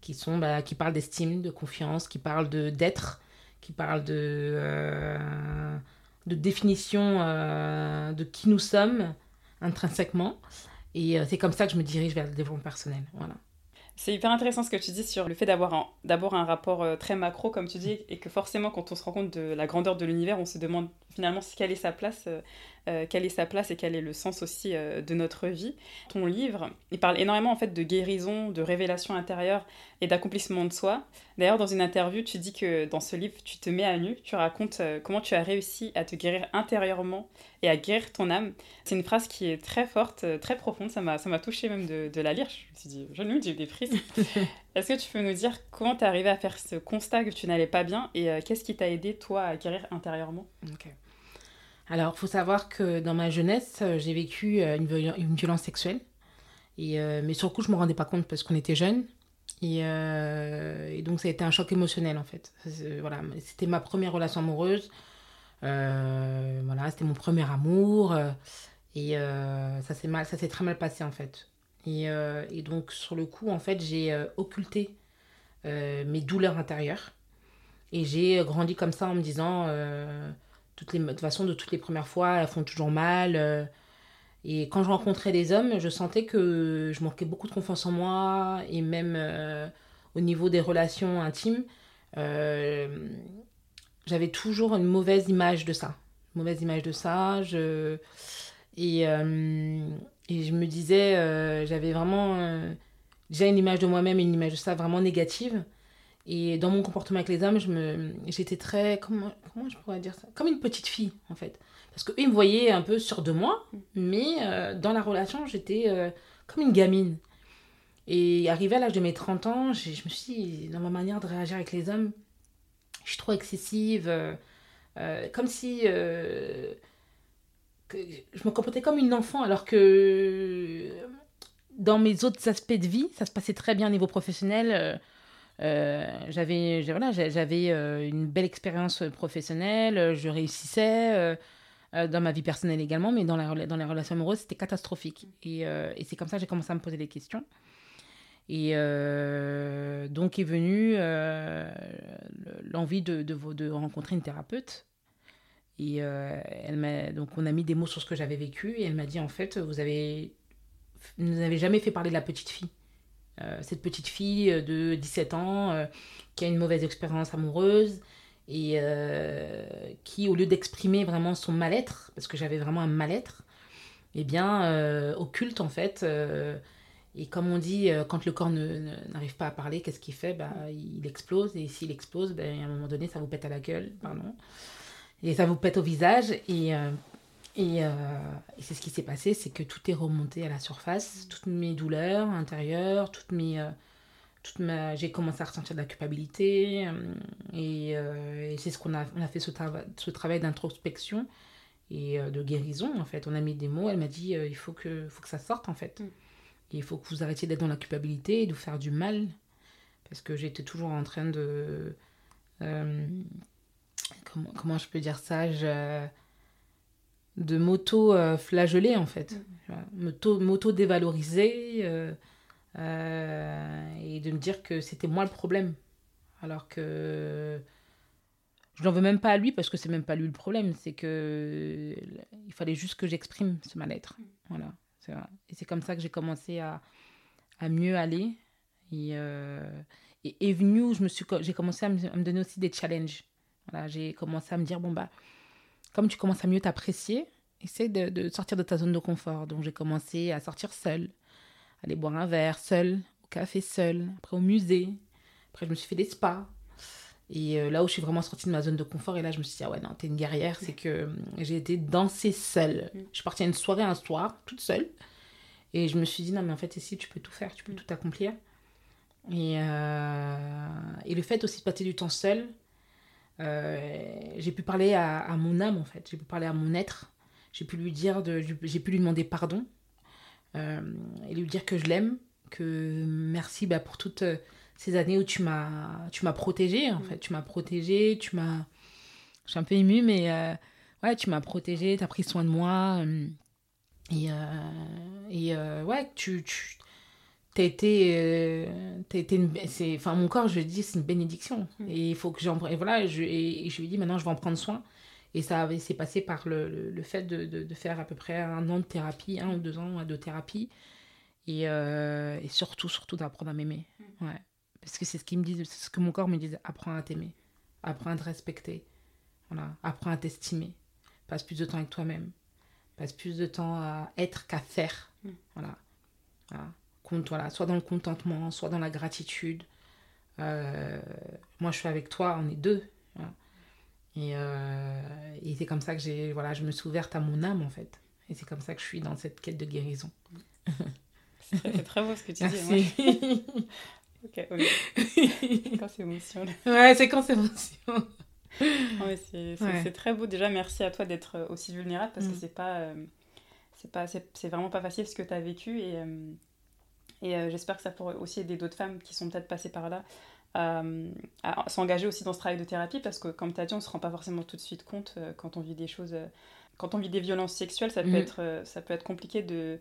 qui sont bah, qui parlent d'estime, de confiance, qui parlent de d'être, qui parlent de euh, de définition de qui nous sommes intrinsèquement. Et euh, c'est comme ça que je me dirige vers le développement personnel. Voilà.
C'est hyper intéressant ce que tu dis sur le fait d'avoir d'abord un rapport euh, très macro, comme tu dis, et que forcément, quand on se rend compte de la grandeur de l'univers, on se demande finalement quelle est sa place euh, quelle est sa place et quel est le sens aussi euh, de notre vie. Ton livre, il parle énormément en fait de guérison, de révélation intérieure et d'accomplissement de soi. D'ailleurs, dans une interview, tu dis que dans ce livre, tu te mets à nu, tu racontes euh, comment tu as réussi à te guérir intérieurement et à guérir ton âme. C'est une phrase qui est très forte, très profonde, ça m'a, ça m'a touché même de, de, la lire. Je me suis dit, je j'ai eu des prises. Est-ce que tu peux nous dire comment tu es arrivé à faire ce constat que tu n'allais pas bien et qu'est-ce qui t'a aidé, toi, à guérir intérieurement?
Alors, faut savoir que dans ma jeunesse, euh, j'ai vécu euh, une, violence sexuelle. Euh, mais sur le coup, je ne me rendais pas compte parce qu'on était jeunes. Et, donc, ça a été un choc émotionnel, en fait. Voilà, c'était ma première relation amoureuse. voilà, c'était mon premier amour. et ça s'est mal, ça s'est très mal passé, en fait. Et, et, donc, sur le coup, en fait, j'ai occulté mes douleurs intérieures. Et j'ai grandi comme ça en me disant toutes les, de toute façon, de toutes les premières fois, elles font toujours mal. Euh. et quand je rencontrais des hommes, je sentais que je manquais beaucoup de confiance en moi et même euh, au niveau des relations intimes, euh, j'avais toujours une mauvaise image de ça. mauvaise image de ça. Je... Et, et je me disais, j'avais vraiment déjà une image de moi-même et une image de ça vraiment négative. Et dans mon comportement avec les hommes, je me, j'étais très, comment, comment je pourrais dire ça? Comme une petite fille, en fait. Parce qu'eux, ils me voyaient un peu sur de moi, mais euh, dans la relation, j'étais euh, comme une gamine. Et arrivé à l'âge de mes 30 ans, je me suis dit, dans ma manière de réagir avec les hommes, je suis trop excessive. Euh, comme si je me comportais comme une enfant, alors que dans mes autres aspects de vie, ça se passait très bien au niveau professionnel euh, j'avais voilà, j'avais euh, une belle expérience professionnelle, je réussissais euh, dans ma vie personnelle également, mais dans, la, dans les relations amoureuses, c'était catastrophique. Et, c'est comme ça que j'ai commencé à me poser des questions. Et donc est venue l'envie de, de, rencontrer une thérapeute. Et elle donc on a mis des mots sur ce que j'avais vécu et elle m'a dit en fait vous avez vous n'avez jamais fait parler de la petite fille. Euh, cette petite fille euh, de 17 ans euh, qui a une mauvaise expérience amoureuse et qui, au lieu d'exprimer vraiment son mal-être, parce que j'avais vraiment un mal-être, eh bien, occulte en fait. et comme on dit, quand le corps n'arrive pas à parler, qu'est-ce qu'il fait? Bah, Il explose, et s'il explose, ben, à un moment donné, ça vous pète à la gueule, pardon. Et ça vous pète au visage, et et, c'est ce qui s'est passé, c'est que tout est remonté à la surface, toutes mes douleurs intérieures, toutes mes, euh, toute ma... j'ai commencé à ressentir de la culpabilité, euh, et, et c'est ce qu'on a, on a fait ce, ce travail d'introspection et de guérison en fait. On a mis des mots, elle m'a dit il faut que, faut que ça sorte en fait. Mm. il faut que vous arrêtiez d'être dans la culpabilité et de vous faire du mal, parce que j'étais toujours en train de... comment, comment je peux dire ça? Je, de m'auto-flageller en fait, mmh. m'auto-dévaloriser euh, euh, et de me dire que c'était moi le problème. Alors que je n'en veux même pas à lui parce que c'est même pas lui le problème, c'est que il fallait juste que j'exprime ce mal-être. Mmh. Voilà, Et c'est comme ça que j'ai commencé à, à, mieux aller. Et, euh, et est venu, suis, j'ai commencé à me, à me, donner aussi des challenges. Voilà, j'ai commencé à me dire bon bah comme tu commences à mieux t'apprécier, essaie de, de sortir de ta zone de confort. Donc j'ai commencé à sortir seule, aller boire un verre seule, au café seule, après au musée. Après je me suis fait des spas. Et euh, là où je suis vraiment sortie de ma zone de confort, et là je me suis dit, ah ouais, non, t'es une guerrière, c'est que euh, j'ai été danser seule.
Mm.
Je suis partie à une soirée un soir, toute seule. Et je me suis dit, non, mais en fait, ici, tu peux tout faire, tu peux
Mm.
tout accomplir. Et, euh, et le fait aussi de passer du temps seul, j'ai pu parler à, à mon âme, en fait. J'ai pu parler à mon être. J'ai pu lui dire, de, j'ai pu lui demander pardon. euh, et lui dire que je l'aime, que merci bah, pour toutes euh, ces années où tu m'as, tu m'as protégée, en
Mm.
fait. Tu m'as protégée, tu m'as... Je suis un peu émue, mais euh, ouais, tu m'as protégée, tu as pris soin de moi. euh, et euh, et euh, ouais, tu... tu T'as été, euh, t'as été une, c'est, enfin mon corps, je dis, c'est une bénédiction.
Mm.
Et il faut que j'en, et voilà, je, et, et je lui dit maintenant je vais en prendre soin. Et ça c'est passé par le, le, le fait de, de, de faire à peu près un an de thérapie, un ou deux ans de thérapie. Et, euh, et surtout, surtout d'apprendre à m'aimer. Ouais. Parce que c'est ce qu'il me dit, c'est ce que mon corps me disait, apprends à t'aimer, apprends à te respecter, voilà, apprends à t'estimer, passe plus de temps avec toi-même, passe plus de temps à être qu'à faire,
Mm.
voilà, voilà. Compte, voilà, soit dans le contentement, soit dans la gratitude. Euh, moi, je suis avec toi, on est deux, voilà. Et, euh, et c'est comme ça que j'ai, voilà, je me suis ouverte à mon âme en fait. Et c'est comme ça que je suis dans cette quête de guérison.
C'est très, beau ce que tu dis. Moi. Ok. Quand c'est émotionnel.
ouais, c'est quand c'est émotion.
C'est c'est-
Ouais.
très beau. Déjà, merci à toi d'être euh, aussi vulnérable parce que
Mm.
c'est pas, euh, c'est pas, c'est c'est vraiment pas facile ce que tu as vécu et, euh, et euh, j'espère que ça pourrait aussi aider d'autres femmes qui sont peut-être passées par là à, à s'engager aussi dans ce travail de thérapie parce que comme tu as dit, on se rend pas forcément tout de suite compte euh, quand on vit des choses, euh, quand on vit des violences sexuelles, ça peut
Mm.
être, euh, ça peut être compliqué de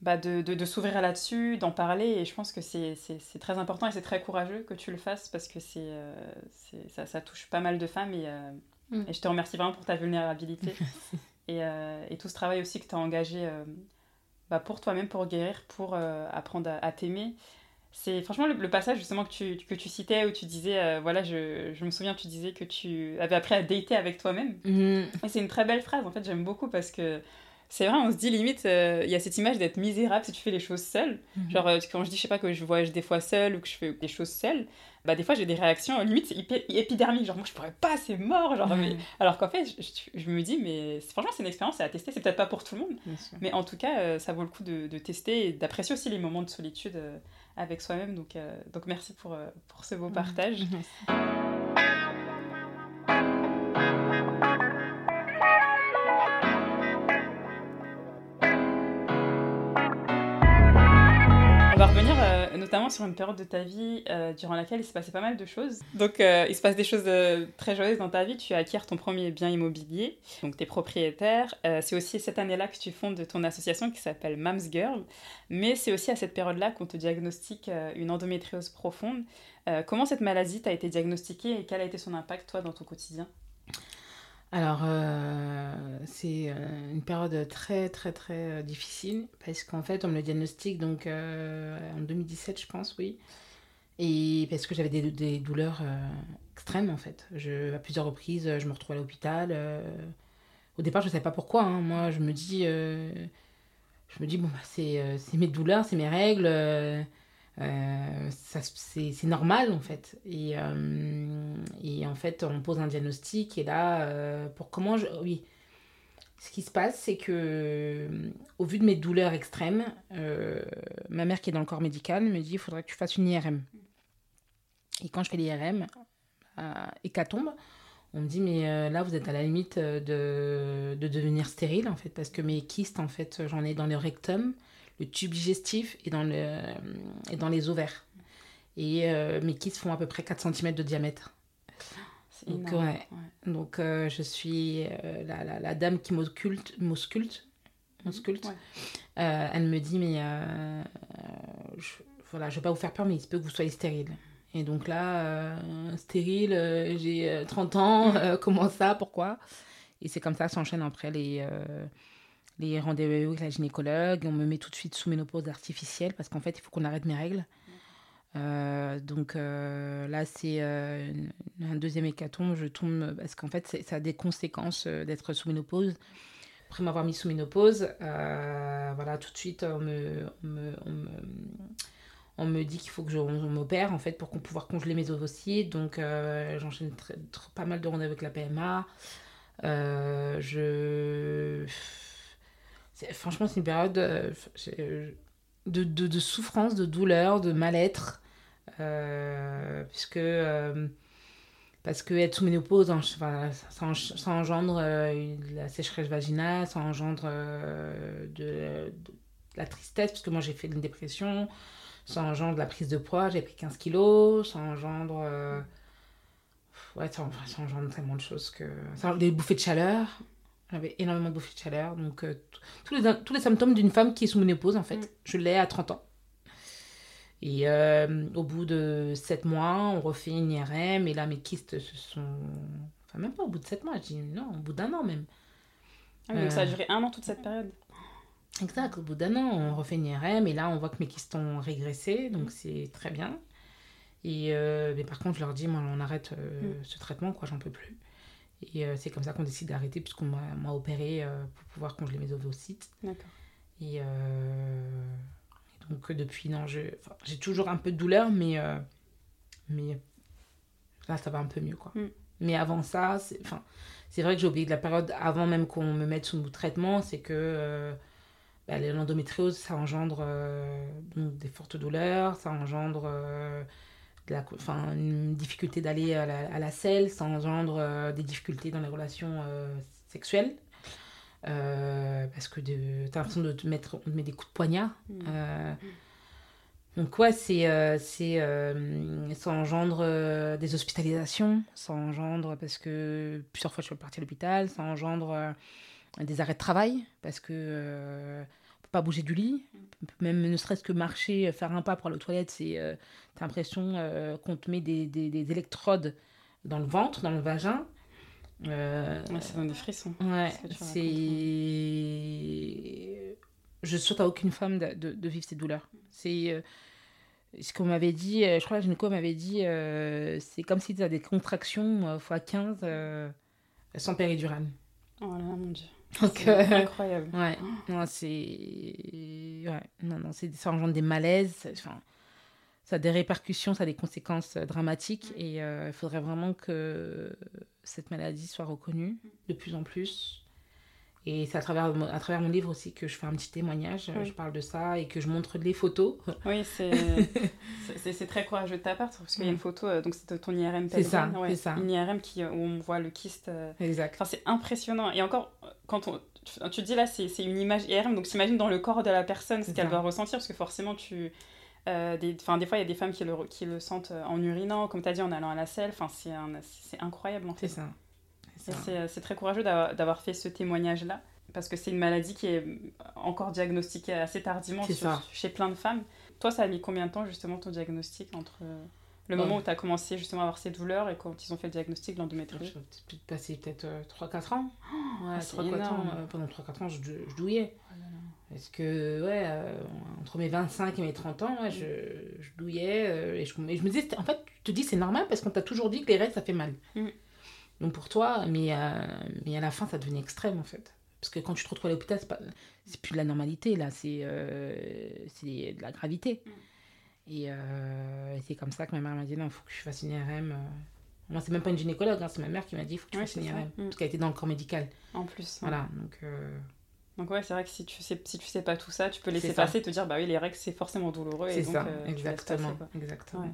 bah, de, de, de s'ouvrir là-dessus, d'en parler. Et je pense que c'est très important et c'est très courageux que tu le fasses parce que c'est euh, c'est- ça, ça touche pas mal de femmes. Et, euh,
Mm.
et je te remercie vraiment pour ta vulnérabilité et, euh, et tout ce travail aussi que tu as engagé euh, bah, pour toi-même, pour guérir, pour euh, apprendre à, à t'aimer. C'est franchement le, le passage justement que tu, que tu citais où tu disais, euh, voilà, je, je me souviens, tu disais que tu avais appris à dater avec toi-même.
Mm.
Et c'est une très belle phrase, en fait, j'aime beaucoup parce que c'est vrai, on se dit limite, euh, il y a cette image d'être misérable si tu fais les choses seule.
Mhm.
Genre, euh, quand je dis, je sais pas, que je voyage des fois seule ou que je fais des choses seule, bah des fois j'ai des réactions, limite c'est hyper- épidermique, genre moi je pourrais pas, c'est mort, genre, mais- alors qu'en fait, je, me dis, mais franchement, c'est une expérience à tester, c'est peut-être pas pour tout le monde, mais en tout cas, euh, ça vaut le coup de, de tester et d'apprécier aussi les moments de solitude avec soi-même. Donc, donc merci pour, pour ce beau partage.
Merci.
On notamment sur une période de ta vie euh, durant laquelle il s'est passé pas mal de choses. Donc, euh, il se passe des choses euh, très joyeuses dans ta vie. Tu acquiers ton premier bien immobilier, donc tu es propriétaire. C'est aussi cette année-là que tu fondes ton association qui s'appelle Mams Girl. Mais c'est aussi à cette période-là qu'on te diagnostique une endométriose profonde. Comment cette maladie t'a été diagnostiquée et quel a été son impact, toi, dans ton quotidien?
Alors, euh, c'est euh, une période très, très, très euh, difficile parce qu'en fait, on me le diagnostique donc, en 2017, je pense, oui. Et parce que j'avais des, douleurs extrêmes, en fait. Je, à plusieurs reprises, je me retrouvais à l'hôpital. Au départ, je ne savais pas pourquoi. hein. Moi, je me dis, je me dis bon, bah, c'est mes douleurs, c'est mes règles. Euh, c'est normal en fait. Et, euh, et en fait, on pose un diagnostic et là, euh, pour comment je... Oui, ce qui se passe, c'est que euh, au vu de mes douleurs extrêmes, ma mère qui est dans le corps médical me dit, il faudrait que tu fasses une IRM. Et quand je fais l'IRM, hécatombe, on me dit, mais là, vous êtes à la limite de, de devenir stérile, en fait, parce que mes kystes, en fait, j'en ai dans le rectum, le tube digestif et dans, le, et dans les ovaires. Et euh, mes kystes font à peu près 4 cm de diamètre. Donc,
énorme.
ouais. Donc, euh, je suis euh, la, la, la dame qui m'ausculte, m'ausculte.
Ouais.
Euh, elle me dit, mais je, voilà, je vais pas vous faire peur, mais il se peut que vous soyez stérile. Et donc là, stérile, j'ai euh, 30 ans, euh, comment ça, pourquoi? Et c'est comme ça s'enchaînent après les, les rendez-vous avec la gynécologue. On me met tout de suite sous ménopause artificielle parce qu'en fait, il faut qu'on arrête mes règles. Euh, donc euh, là, c'est euh, un deuxième hécatombe. Je tombe parce qu'en fait, ça a des conséquences d'être sous ménopause. après m'avoir mis sous ménopause, voilà, tout de suite, on me, dit qu'il faut que je m'opère en fait pour pouvoir congeler mes ovocytes. Donc j'enchaîne pas mal de rendez-vous avec la PMA. Je... Franchement, c'est une période euh, j'ai- de, de, souffrance, de douleur, de mal-être. euh, puisque... euh, parce que être sous ménopause, ça, en- ça engendre euh, la sécheresse vaginale, ça engendre euh, de, la tristesse, parce que moi j'ai fait une dépression, ça engendre la prise de poids, j'ai pris 15 kilos, ça engendre. euh, ouais, ça, engendre tellement de choses que. Ça des bouffées de chaleur, j'avais énormément de bouffées de chaleur, donc euh, tous, les, tous les symptômes d'une femme qui est sous ménopause en fait.
Mm.
Je l'ai à 30 ans. Et euh, au bout de 7 mois, on refait une IRM et là mes kystes se sont. Enfin, même pas au bout de 7 mois, je dis non, au bout d'un an même.
Ah donc ça a
Euh.
duré un an toute cette période.
Exact, au bout d'un an, on refait une IRM et là, on voit que mes kystes ont régressé, donc c'est très bien. Et euh, mais par contre, je leur dis, moi, on arrête euh,
Mm.
ce traitement, quoi, j'en peux plus. Et euh, c'est comme ça qu'on décide d'arrêter, puisqu'on m'a opéré euh, pour pouvoir congeler mes ovocytes.
D'accord.
Et, euh, et donc, depuis, non, enfin, j'ai toujours un peu de douleur, mais, mais là, ça va un peu mieux, quoi.
Mm.
Mais avant ça, c'est enfin, vrai que j'ai oublié de la période avant même qu'on me mette sous traitement, c'est que euh, bah, l'endométriose, ça engendre euh, donc des fortes douleurs, ça engendre euh, de la, enfin, une difficulté d'aller à la, à la selle, ça engendre euh, des difficultés dans les relations euh, sexuelles. Euh, parce que t'as l'impression de te mettre, on te met des coups de poignard.
Mm.
Euh, donc ouais, c'est, c'est, ça engendre des hospitalisations, ça engendre parce que plusieurs fois je suis partie à l'hôpital, ça engendre des arrêts de travail parce que pas bouger du lit, même ne serait-ce que marcher, faire un pas pour aller aux toilettes, c'est, euh, t'as l'impression euh, qu'on te met des, des, des électrodes dans le ventre, dans le vagin. Euh,
Ouais, ça donne des frissons.
Ouais, c'est. Je souhaite à aucune femme de, de- de vivre ces douleurs. C'est. euh, ce qu'on m'avait dit, euh, je crois que la gynéco m'avait dit, euh, c'est comme si tu as des contractions euh, fois 15 euh, sans péridurale.
Oh là, mon dieu.
Donc,
C'est
euh,
incroyable.
ouais, non, c'est. Ouais, non, non, c'est- ça engendre des malaises. Enfin, ça a des répercussions, ça a des conséquences euh, dramatiques. Et euh, il faudrait vraiment que cette maladie soit reconnue de plus en plus. Et c'est à travers, mon- à travers mon livre aussi que je fais un petit témoignage. euh,
Oui.
Je parle de ça et que je montre les photos.
Oui, c'est très courageux de ta part parce qu'il y a une
Mm.
photo, euh, donc c'est ton IRM
C'est ça,
ouais,
c'est ça.
Une IRM qui, où on voit le kyste. euh,
Exact.
Enfin, c'est impressionnant. Et encore, euh, quand on, tu, tu dis là, c'est une image IRM, donc t'imagines dans le corps de la personne ce qu'elle doit ressentir, parce que forcément, tu. euh, des, des fois, il y a des femmes qui le, qui le sentent euh, en urinant, comme tu as dit, en allant à la selle. Enfin, c'est incroyable en fait.
C'est ça. C'est ça.
c'est très courageux d'avoir fait ce témoignage-là, parce que c'est une maladie qui est encore diagnostiquée assez tardivement sur- chez plein de femmes. Toi, ça a mis combien de temps justement ton diagnostic entre euh, le
Oh.
moment où tu as commencé justement à avoir ces douleurs et quand ils ont fait le diagnostic de l'endométriose
peut-être passer peut-être 3-4 ans. Ouais,
Ah, c'est
3-4 ans.
énorme.
euh, pendant 3-4 ans, je, je douillais. Parce que, ouais, euh, entre mes 25 et mes 30 ans, ouais, je, je douillais. euh, et, je, et je me disais, en fait, tu te dis, c'est normal parce qu'on t'a toujours dit que les règles, ça fait mal.
Mm.
Pour toi, mais, euh, mais à la fin, ça devenait extrême, en fait. Parce que quand tu te retrouves à l'hôpital, c'est, pas, c'est plus de la normalité, là, c'est, euh, c'est de la gravité.
Mm.
Et, euh, et c'est comme ça que ma mère m'a dit, non, il faut que je fasse une IRM. Moi, c'est même pas une gynécologue, hein, c'est ma mère qui m'a dit, il faut que tu
Ouais,
fasses une
ça.
IRM.
Mm.
Parce qu'elle était dans le corps médical.
En plus.
Voilà, donc...
Donc ouais, c'est vrai que si tu sais si tu sais pas tout ça, tu peux laisser passer et te dire bah oui, les règles c'est forcément douloureux et
C'est
donc
ça,
euh, tu
exactement.
passer,
exactement.
Ouais.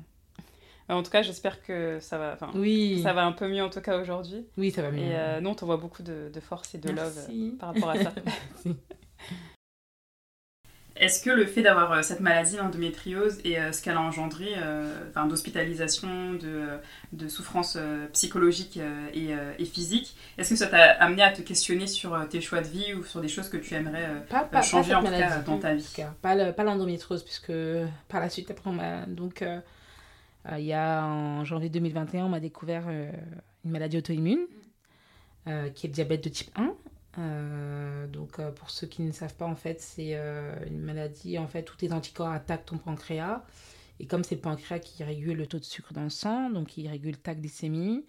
Euh, En tout cas, j'espère que ça va enfin
Oui,
ça va un peu mieux en tout cas aujourd'hui
oui, ça va mieux.
et euh, nous on t'envoie beaucoup de, de force et de love euh, par rapport à ça. Est-ce que le fait d'avoir cette maladie, l'endométriose, et euh, ce qu'elle a engendré, euh, enfin, d'hospitalisation, de, de souffrance euh, psychologique euh, et, euh, et physique, est-ce que ça t'a amené à te questionner sur euh, tes choix de vie ou sur des choses que tu aimerais euh,
Pas, pas,
changer
pas
en tout cas dans ta vie?
en tout cas. Pas, le- pas l'endométriose, puisque par la suite, après, on m'a. Donc, il y a en janvier 2021, on m'a découvert euh, une maladie auto-immune, euh, qui est le diabète de type 1. Euh, donc, euh, pour ceux qui ne savent pas, en fait, c'est euh, une maladie en fait, où tes anticorps attaquent ton pancréas. Et comme c'est le pancréas qui régule le taux de sucre dans le sang, donc il régule ta glycémie.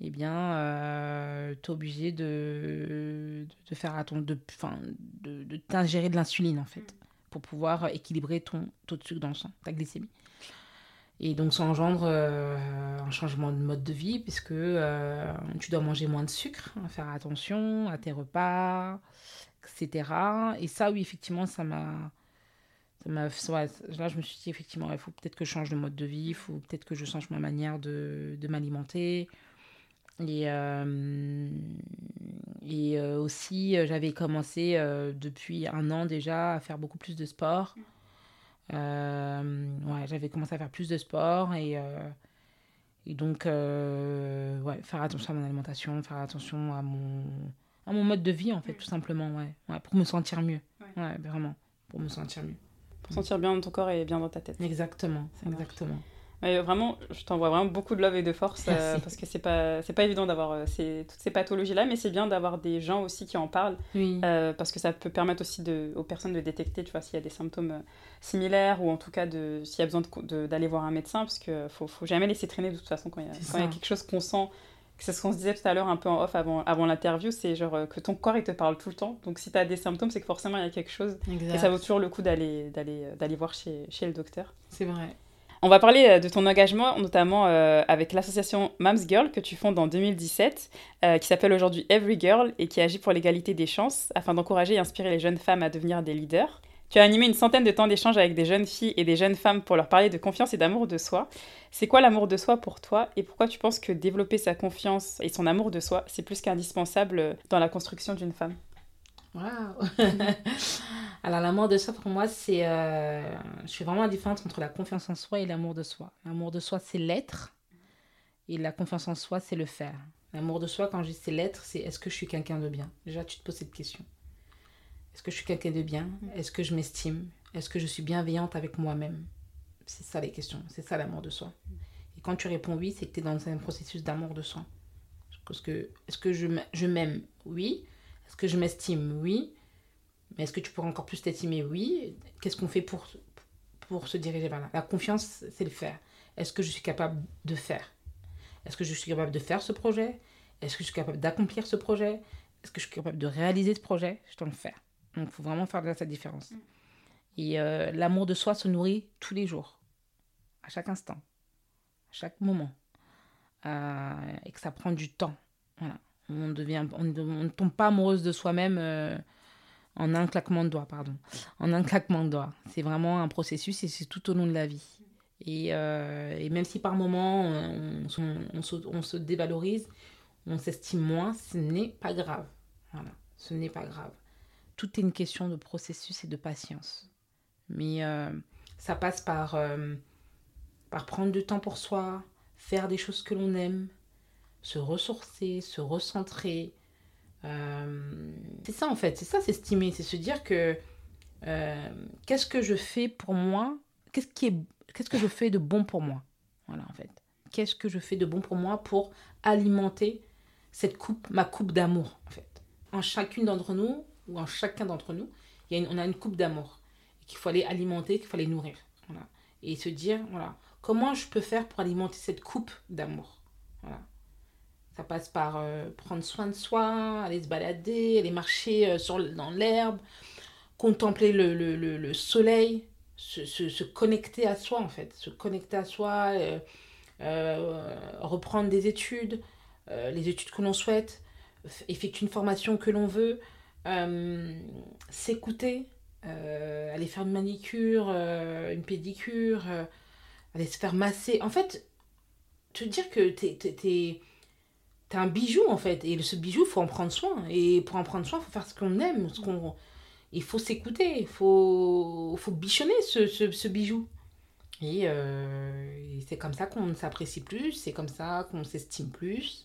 eh bien, tu es obligé de, de, faire attention, de, de, de t'ingérer de l'insuline, en fait, pour pouvoir équilibrer ton taux de sucre dans le sang, ta glycémie. Et donc, ça engendre un changement de mode de vie, puisque tu dois manger moins de sucre, hein, faire attention à tes repas, etc. Et ça, oui, effectivement, ça m'a là, je me suis dit, effectivement, il faut peut-être que je change de mode de vie, il faut peut-être que je change ma manière de, de m'alimenter. Et, euh, et euh, aussi, euh, j'avais commencé depuis un an déjà à faire beaucoup plus de sport. Ouais, j'avais commencé à faire plus de sport et, et donc, ouais, faire attention à mon alimentation, faire attention à mon, à mon mode de vie, en fait, tout simplement, ouais, ouais pour me sentir mieux. Ouais, vraiment, pour me sentir mieux
sentir bien dans ton corps et bien dans ta tête.
Exactement, exactement.
Vraiment, je t'envoie vraiment beaucoup de love et de force euh, parce que c'est pas c'est pas évident d'avoir euh, toutes ces pathologies là, mais c'est bien d'avoir des gens aussi qui en parlent euh, parce que ça peut permettre aussi de, aux personnes de détecter, tu vois, s'il y a des symptômes similaires ou en tout cas de s'il y a besoin d'aller voir un médecin parce que faut faut jamais laisser traîner de toute façon quand il y a, y quelque chose qu'on sent c'est ce qu'on se disait tout à l'heure un peu en off avant, avant l'interview, c'est genre euh, que ton corps il te parle tout le temps. Donc si tu as des symptômes, c'est que forcément il y a quelque chose. Et ça vaut toujours le coup d'aller d'aller euh, d'aller voir chez, chez le docteur.
C'est vrai.
On va parler euh, de ton engagement, notamment avec l'association Moms Girl que tu fondes en 2017, qui s'appelle aujourd'hui Every Girl et qui agit pour l'égalité des chances afin d'encourager et inspirer les jeunes femmes à devenir des leaders. Tu as animé une centaine de temps d'échanges avec des jeunes filles et des jeunes femmes pour leur parler de confiance et d'amour de soi. C'est quoi l'amour de soi pour toi et pourquoi tu penses que développer sa confiance et son amour de soi, c'est plus qu'indispensable dans la construction d'une femme?
Waouh Alors l'amour de soi pour moi, c'est... Euh, je suis vraiment différente entre la confiance en soi et l'amour de soi. L'amour de soi, c'est l'être et la confiance en soi, c'est le faire. L'amour de soi, quand je dis c'est l'être, c'est est-ce que je suis quelqu'un de bien? Déjà, tu te poses cette question. Est-ce que je suis quelqu'un de bien? Mm. Est-ce que je m'estime? Est-ce que je suis bienveillante avec moi-même? C'est ça les questions, c'est ça l'amour de soi. Et quand tu réponds oui, c'est que tu es dans un processus d'amour de soi. Est-ce que, est que je m'aime? Oui. Est-ce que je m'estime Oui? Mais est-ce que tu pourrais encore plus t'estimer Oui? Qu'est-ce qu'on fait pour, pour se diriger vers là? La confiance, c'est le faire. Est-ce que je suis capable de faire? Est-ce que je suis capable de faire ce projet? Est-ce que je suis capable d'accomplir ce projet? Est-ce que je suis capable de réaliser ce projet? Je dois le faire. Donc, il faut vraiment faire de cette différence. Mm. Et euh, l'amour de soi se nourrit tous les jours, à chaque instant, à chaque moment. Euh, et que ça prend du temps. Voilà. On, devient, on, ne tombe pas amoureuse de soi-même euh, en un claquement de doigts, pardon. En un claquement de doigts. C'est vraiment un processus et c'est tout au long de la vie. Et, et même si par moments on, se, dévalorise, on s'estime moins, ce n'est pas grave. Voilà. Ce n'est pas grave tout est une question de processus et de patience. Mais euh, ça passe par, euh, par prendre du temps pour soi, faire des choses que l'on aime, se ressourcer, se recentrer. Euh, c'est ça en fait, c'est ça s'estimer, c'est se dire que qu'est-ce que je fais pour moi? Qu'est-ce qui est qu'est-ce que je fais de bon pour moi? Voilà en fait. Qu'est-ce que je fais de bon pour moi pour alimenter cette coupe, ma coupe d'amour en fait? En chacune d'entre nous, ou en chacun d'entre nous, on a une coupe d'amour qu'il faut aller alimenter, qu'il faut aller nourrir. Et se dire, voilà, comment je peux faire pour alimenter cette coupe d'amour? Ça passe par euh, prendre soin de soi, aller se balader, aller marcher euh, sur, dans l'herbe, contempler le, le, le, soleil, se, se, se, connecter à soi en fait, se connecter à soi, euh, reprendre des études, les études que l'on souhaite, effectuer une formation que l'on veut, s'écouter, aller faire une manicure, une pédicure, aller se faire masser. En fait, te dire que t'es, un bijou en fait. Et ce bijou, il faut en prendre soin. Et pour en prendre soin, il faut faire ce qu'on aime. Ce qu'on... Il faut s'écouter. Il faut, faut bichonner ce, ce, ce bijou. Et, et, c'est comme ça qu'on s'apprécie plus. C'est comme ça qu'on s'estime plus.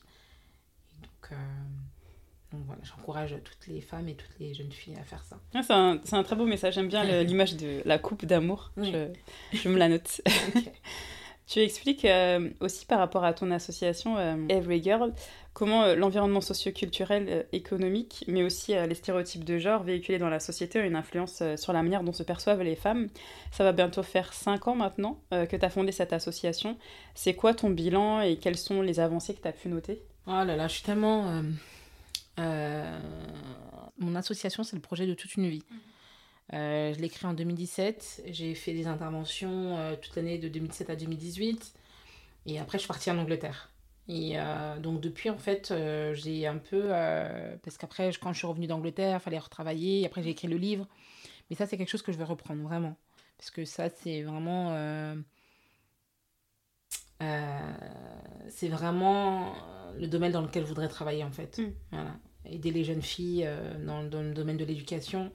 Et donc voilà, j'encourage toutes les femmes et toutes les jeunes filles à faire ça.
Ah, c'est, un, un, très beau message. J'aime bien l'image de la coupe d'amour. Je, je, me la note. Tu expliques euh, aussi par rapport à ton association euh, Every Girl comment euh, l'environnement socio-culturel, économique, mais aussi les stéréotypes de genre véhiculés dans la société ont une influence sur la manière dont se perçoivent les femmes. Ça va bientôt faire 5 ans maintenant que tu as fondé cette association. C'est quoi ton bilan et quelles sont les avancées que tu as pu noter?
Oh là là, je suis tellement. euh, euh, mon association, c'est le projet de toute une vie. Euh, je l'ai créé en 2017. J'ai fait des interventions euh, toute l'année de 2017 à 2018. Et après, je suis partie en Angleterre. Et euh, donc, depuis, en fait, euh, j'ai un peu. euh, parce qu'après, quand je suis revenue d'Angleterre, il fallait retravailler. Et après, j'ai écrit le livre. Mais ça, c'est quelque chose que je vais reprendre, vraiment. Parce que ça, c'est vraiment. euh, euh, c'est vraiment le domaine dans lequel je voudrais travailler, en fait.
Mm.
Voilà. Aider les jeunes filles euh, dans, dans le domaine de l'éducation.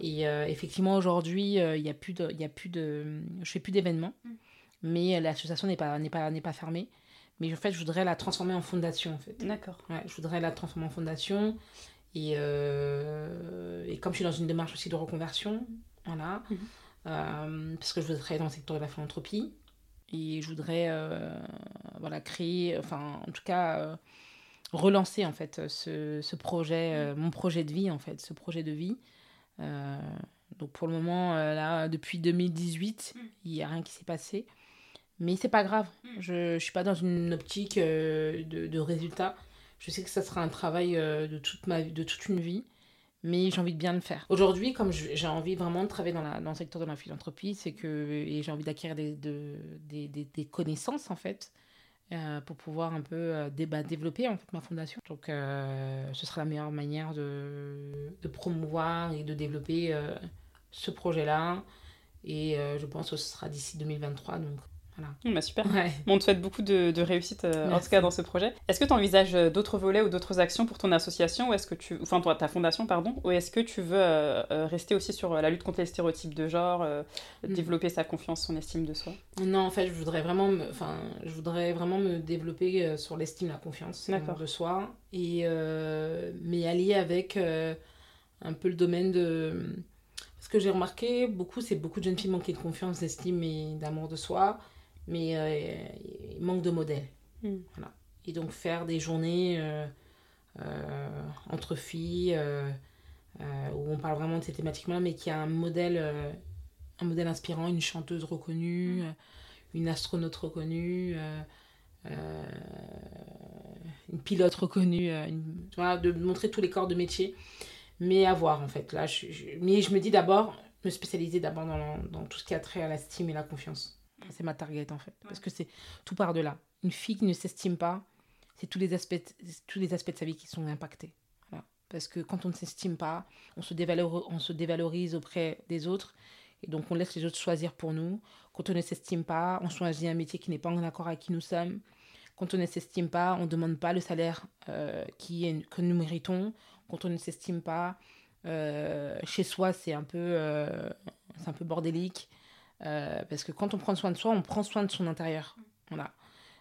Et euh, effectivement, aujourd'hui, euh, il y a plus de, il y a plus de, je fais plus d'événements,
Mm.
mais euh, l'association n'est pas, n'est pas, n'est pas fermée. Mais en fait, je voudrais la transformer en fondation, en fait.
D'accord.
Ouais, je voudrais la transformer en fondation. Et, euh, et comme je suis dans une démarche aussi de reconversion, voilà, euh, parce que je voudrais travailler dans le secteur de la philanthropie. Et je voudrais euh, voilà, créer, enfin, en tout cas, euh, relancer en fait ce, ce projet, euh, mon projet de vie, en fait, ce projet de vie. Euh, donc pour le moment, euh, là, depuis 2018,
Mm.
il n'y a rien qui s'est passé. Mais c'est pas grave.
Mm.
Je ne suis pas dans une optique euh, de, de résultat. Je sais que ça sera un travail de, toute ma, de toute une vie, mais j'ai envie de bien le faire. Aujourd'hui, comme j'ai envie vraiment de travailler dans, la, dans le secteur de la philanthropie, c'est que et j'ai envie d'acquérir des, de- des, des, des connaissances, en fait, euh, pour pouvoir un peu euh, dé- bah, développer en fait, ma fondation. Donc, euh, ce sera la meilleure manière de, de promouvoir et de développer euh, ce projet-là. Et je pense que ce sera d'ici 2023. Donc, voilà.
Bah, super.
Ouais.
Bon, on te souhaite beaucoup de, de réussite, euh, en tout cas dans ce projet. Est-ce que tu envisages d'autres volets ou d'autres actions pour ton association, ou est-ce que tu, enfin toi, ta fondation, pardon, ou est-ce que tu veux euh, euh, rester aussi sur euh, la lutte contre les stéréotypes de genre, euh,
Mm.
développer sa confiance, son estime de soi?
Non, en fait, je voudrais vraiment me, enfin, je voudrais vraiment me développer euh, sur l'estime, la confiance euh, de soi, et euh, mais allier avec euh, un peu le domaine de. Ce que j'ai remarqué beaucoup, c'est beaucoup de jeunes filles manquent de confiance, d'estime et d'amour de soi, mais euh, il manque de modèles.
Mm.
Voilà. Et donc faire des journées euh, euh, entre filles où on parle vraiment de ces thématiques-là, mais qui a un modèle, un modèle inspirant, une chanteuse reconnue, euh, une astronaute reconnue, une pilote reconnue, une- tu vois, de montrer tous les corps de métier, mais à voir en fait. Là, je, je- mais je me dis d'abord, me spécialiser d'abord dans, dans tout ce qui a trait à l'estime et la confiance. C'est ma target en fait, parce que c'est tout par delà. Une fille qui ne s'estime pas, c'est tous les aspects, tous les aspects de sa vie qui sont impactés. Voilà. Parce que quand on ne s'estime pas, on se, dévalor- on se dévalorise auprès des autres, et donc on laisse les autres choisir pour nous. Quand on ne s'estime pas, on choisit un métier qui n'est pas en accord avec qui nous sommes. Quand on ne s'estime pas, on ne demande pas le salaire euh, qui est, que nous méritons. Quand on ne s'estime pas, euh, chez soi, c'est un, peu, euh, c'est un peu bordélique. Euh, parce que quand on prend soin de soi, on prend soin de son intérieur. Voilà.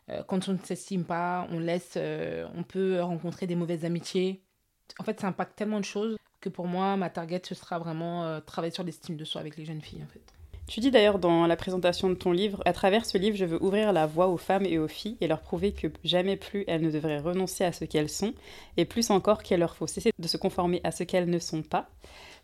Euh, quand on ne s'estime pas, on laisse, euh, on peut rencontrer des mauvaises amitiés. En fait, ça impacte tellement de choses que pour moi, ma target, ce sera vraiment travailler sur l'estime de soi avec les jeunes filles, en fait.
Tu dis d'ailleurs dans la présentation de ton livre, à travers ce livre, je veux ouvrir la voie aux femmes et aux filles et leur prouver que jamais plus elles ne devraient renoncer à ce qu'elles sont, et plus encore qu'il leur faut cesser de se conformer à ce qu'elles ne sont pas.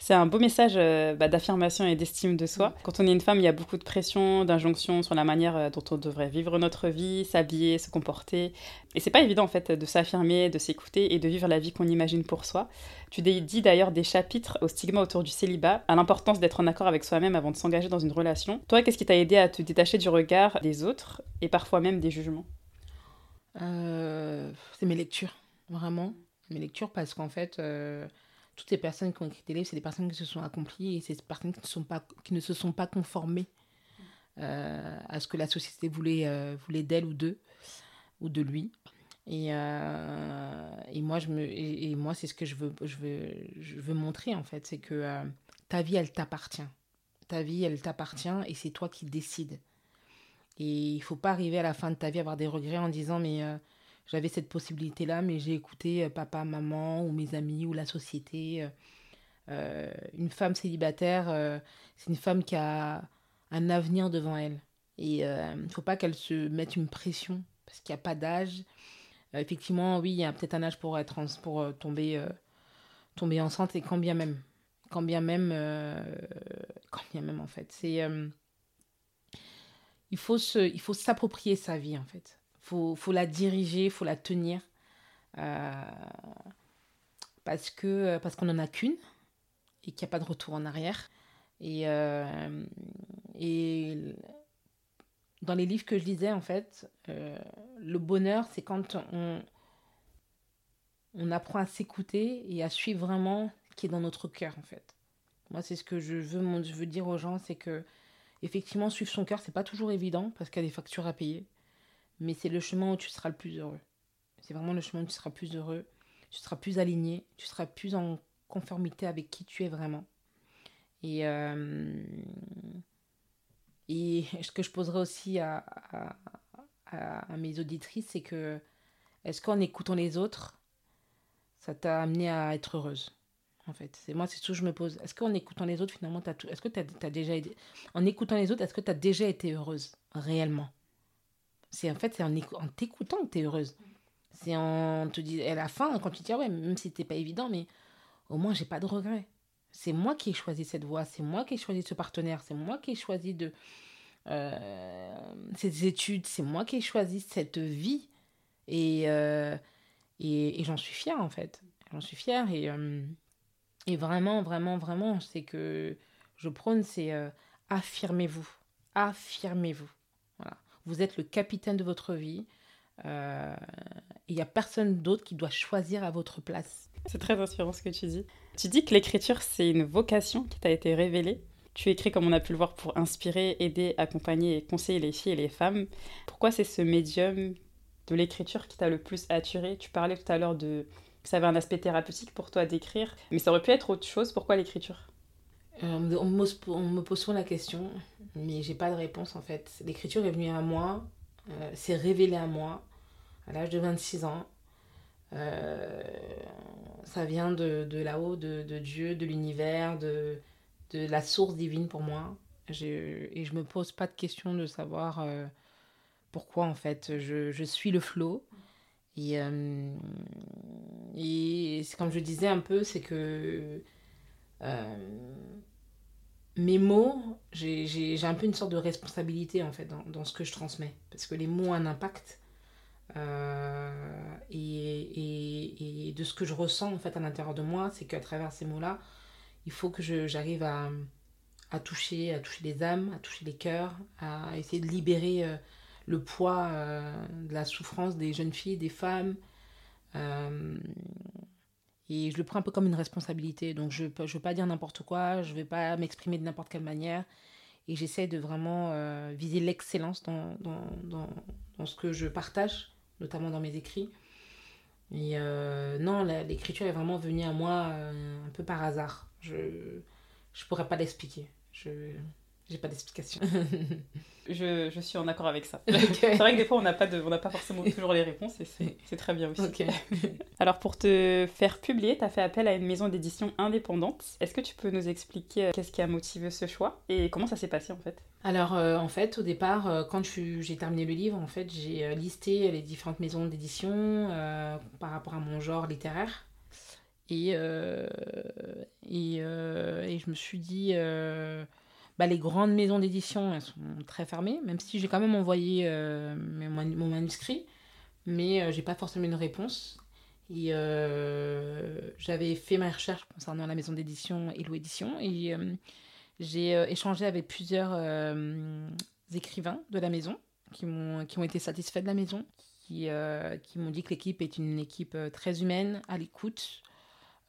C'est un beau message euh, bah, d'affirmation et d'estime de soi. Quand on est une femme, il y a beaucoup de pression, d'injonctions sur la manière euh, dont on devrait vivre notre vie, s'habiller, se comporter. Et c'est pas évident en fait de s'affirmer, de s'écouter et de vivre la vie qu'on imagine pour soi. Tu dis d'ailleurs des chapitres au stigma autour du célibat, à l'importance d'être en accord avec soi-même avant de s'engager dans une relation. Toi, qu'est-ce qui t'a aidé à te détacher du regard des autres et parfois même des jugements?
Euh, c'est mes lectures, vraiment. Mes lectures parce qu'en fait, euh, toutes les personnes qui ont écrit des livres, c'est des personnes qui se sont accomplies et c'est des personnes qui ne, sont pas, qui ne se sont pas conformées euh, à ce que la société voulait, euh, voulait d'elle ou d'eux, ou de lui. Et, euh, et moi, je me, et, moi c'est ce que je veux, je, veux, je veux montrer, en fait. C'est que ta vie, elle t'appartient. Ta vie, elle t'appartient et c'est toi qui décides. Et il faut pas arriver à la fin de ta vie à avoir des regrets en disant mais j'avais cette possibilité là mais j'ai écouté euh, papa, maman ou mes amis ou la société. Euh, euh, une femme célibataire, c'est une femme qui a un avenir devant elle. Et il ne faut pas qu'elle se mette une pression parce qu'il n'y a pas d'âge. Effectivement, oui, il y a peut-être un âge pour, être pour tomber, tomber enceinte et quand bien même. Quand bien même, quand bien même en fait. C'est il faut se, il faut s'approprier sa vie en fait. Faut, faut la diriger, faut la tenir. parce que parce qu'on n'en a qu'une et qu'il n'y a pas de retour en arrière. Et, et dans les livres que je lisais, en fait, le bonheur, c'est quand on, on apprend à s'écouter et à suivre vraiment ce qui est dans notre cœur, en fait. Moi, c'est ce que je veux, je veux dire aux gens, c'est que effectivement, suivre son cœur, c'est pas toujours évident parce qu'il y a des factures à payer, mais c'est le chemin où tu seras le plus heureux. C'est vraiment le chemin où tu seras plus heureux, tu seras plus aligné, tu seras plus en conformité avec qui tu es vraiment. Et, euh, ce que je poserai aussi à, mes auditrices, c'est que est-ce qu'en écoutant les autres, ça t'a amené à être heureuse en fait? C'est moi, c'est tout je me pose. Est-ce qu'en écoutant les autres, finalement, as tout... est-ce que tu as, déjà été... En écoutant les autres, est-ce que tu as déjà été heureuse, réellement? C'est en fait, c'est en, t'écoutant que tu es heureuse. C'est en te disant, à la fin, quand tu dis, ah ouais, même si c'était pas évident, mais au moins, j'ai pas de regrets. C'est moi qui ai choisi cette voie, c'est moi qui ai choisi ce partenaire, c'est moi qui ai choisi de euh, ces études, c'est moi qui ai choisi cette vie. Et, euh, et, j'en suis fière, en fait. J'en suis fière. Et, euh, et vraiment, vraiment, vraiment, c'est que je prône, c'est affirmez-vous. Affirmez-vous. Vous êtes le capitaine de votre vie. Euh, il n'y a personne d'autre qui doit choisir à votre place.
C'est très inspirant ce que tu dis. Tu dis que l'écriture, c'est une vocation qui t'a été révélée. Tu écris, comme on a pu le voir, pour inspirer, aider, accompagner et conseiller les filles et les femmes. Pourquoi c'est ce médium de l'écriture qui t'a le plus attiré Tu parlais tout à l'heure de ça avait un aspect thérapeutique pour toi d'écrire, mais ça aurait pu être autre chose. Pourquoi l'écriture?
Euh, on, me, pose souvent la question, mais j'ai pas de réponse en fait. L'écriture est venue à moi, euh, c'est révélé à moi à l'âge de 26 ans. Euh, ça vient de, de là-haut, de, de, Dieu, de l'univers, de, de la source divine pour moi. Et je me pose pas de question de savoir pourquoi en fait. Je, je suis le flot. Et, euh, et comme je disais un peu, c'est que euh, mes mots, j'ai un peu une sorte de responsabilité en fait dans, dans, ce que je transmets. Parce que les mots ont un impact. Euh, et, et, et, de ce que je ressens en fait à l'intérieur de moi, c'est qu'à travers ces mots-là, il faut que j'arrive à, à, toucher, à toucher les âmes, à toucher les cœurs, à essayer de libérer le poids euh, de la souffrance des jeunes filles, des femmes. Euh, et je le prends un peu comme une responsabilité. Donc je ne veux pas dire n'importe quoi, je ne vais pas m'exprimer de n'importe quelle manière. Et j'essaie de vraiment euh, viser l'excellence dans, dans, dans, dans, ce que je partage, notamment dans mes écrits. Et non, l'écriture est vraiment venue à moi un peu par hasard. Je ne pourrais pas l'expliquer. Je j'ai pas d'explication.
je, je, suis en accord avec ça. C'est vrai que des fois, on n'a pas, de, on pas forcément toujours les réponses et c'est très bien aussi. Alors, pour te faire publier, tu as fait appel à une maison d'édition indépendante. Est-ce que tu peux nous expliquer euh, qu'est-ce qui a motivé ce choix et comment ça s'est passé en fait?
Alors, euh, en fait, au départ, euh, quand j'ai terminé le livre, en fait, j'ai listé les différentes maisons d'édition par rapport à mon genre littéraire. Et, et, et, je me suis dit bah, les grandes maisons d'édition, elles sont très fermées, même si j'ai quand même envoyé euh, mon, manuscrit, mais euh, j'ai pas forcément une réponse. Et euh, j'avais fait ma recherche concernant la maison d'édition Hello Édition et j'ai échangé avec plusieurs écrivains de la maison qui, ont, qui ont été satisfaits de la maison, qui, qui m'ont dit que l'équipe est une équipe très humaine, à l'écoute,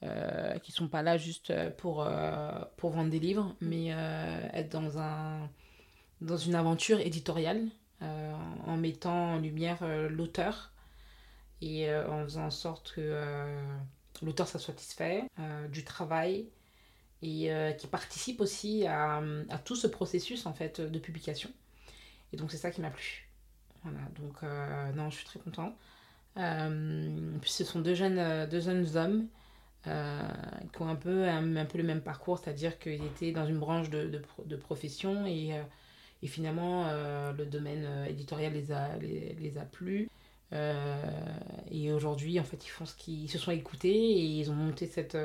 euh, qui sont pas là juste euh, pour, euh, pour vendre des livres, mais être dans, un, dans une aventure éditoriale en mettant en lumière l'auteur et en faisant en sorte que l'auteur soit satisfait du travail et qui participe aussi à, à, tout ce processus en fait de publication. Et donc c'est ça qui m'a plu. Voilà, donc non, je suis très contente. puis ce sont deux jeunes, deux jeunes hommes euh, qui ont un peu, un, peu le même parcours, c'est-à-dire qu'ils étaient dans une branche de, de, de profession et, euh, et finalement euh, le domaine éditorial les a, les, les a plu. et aujourd'hui, en fait, ils font ce qu'ils se sont écoutés et ils ont monté cette,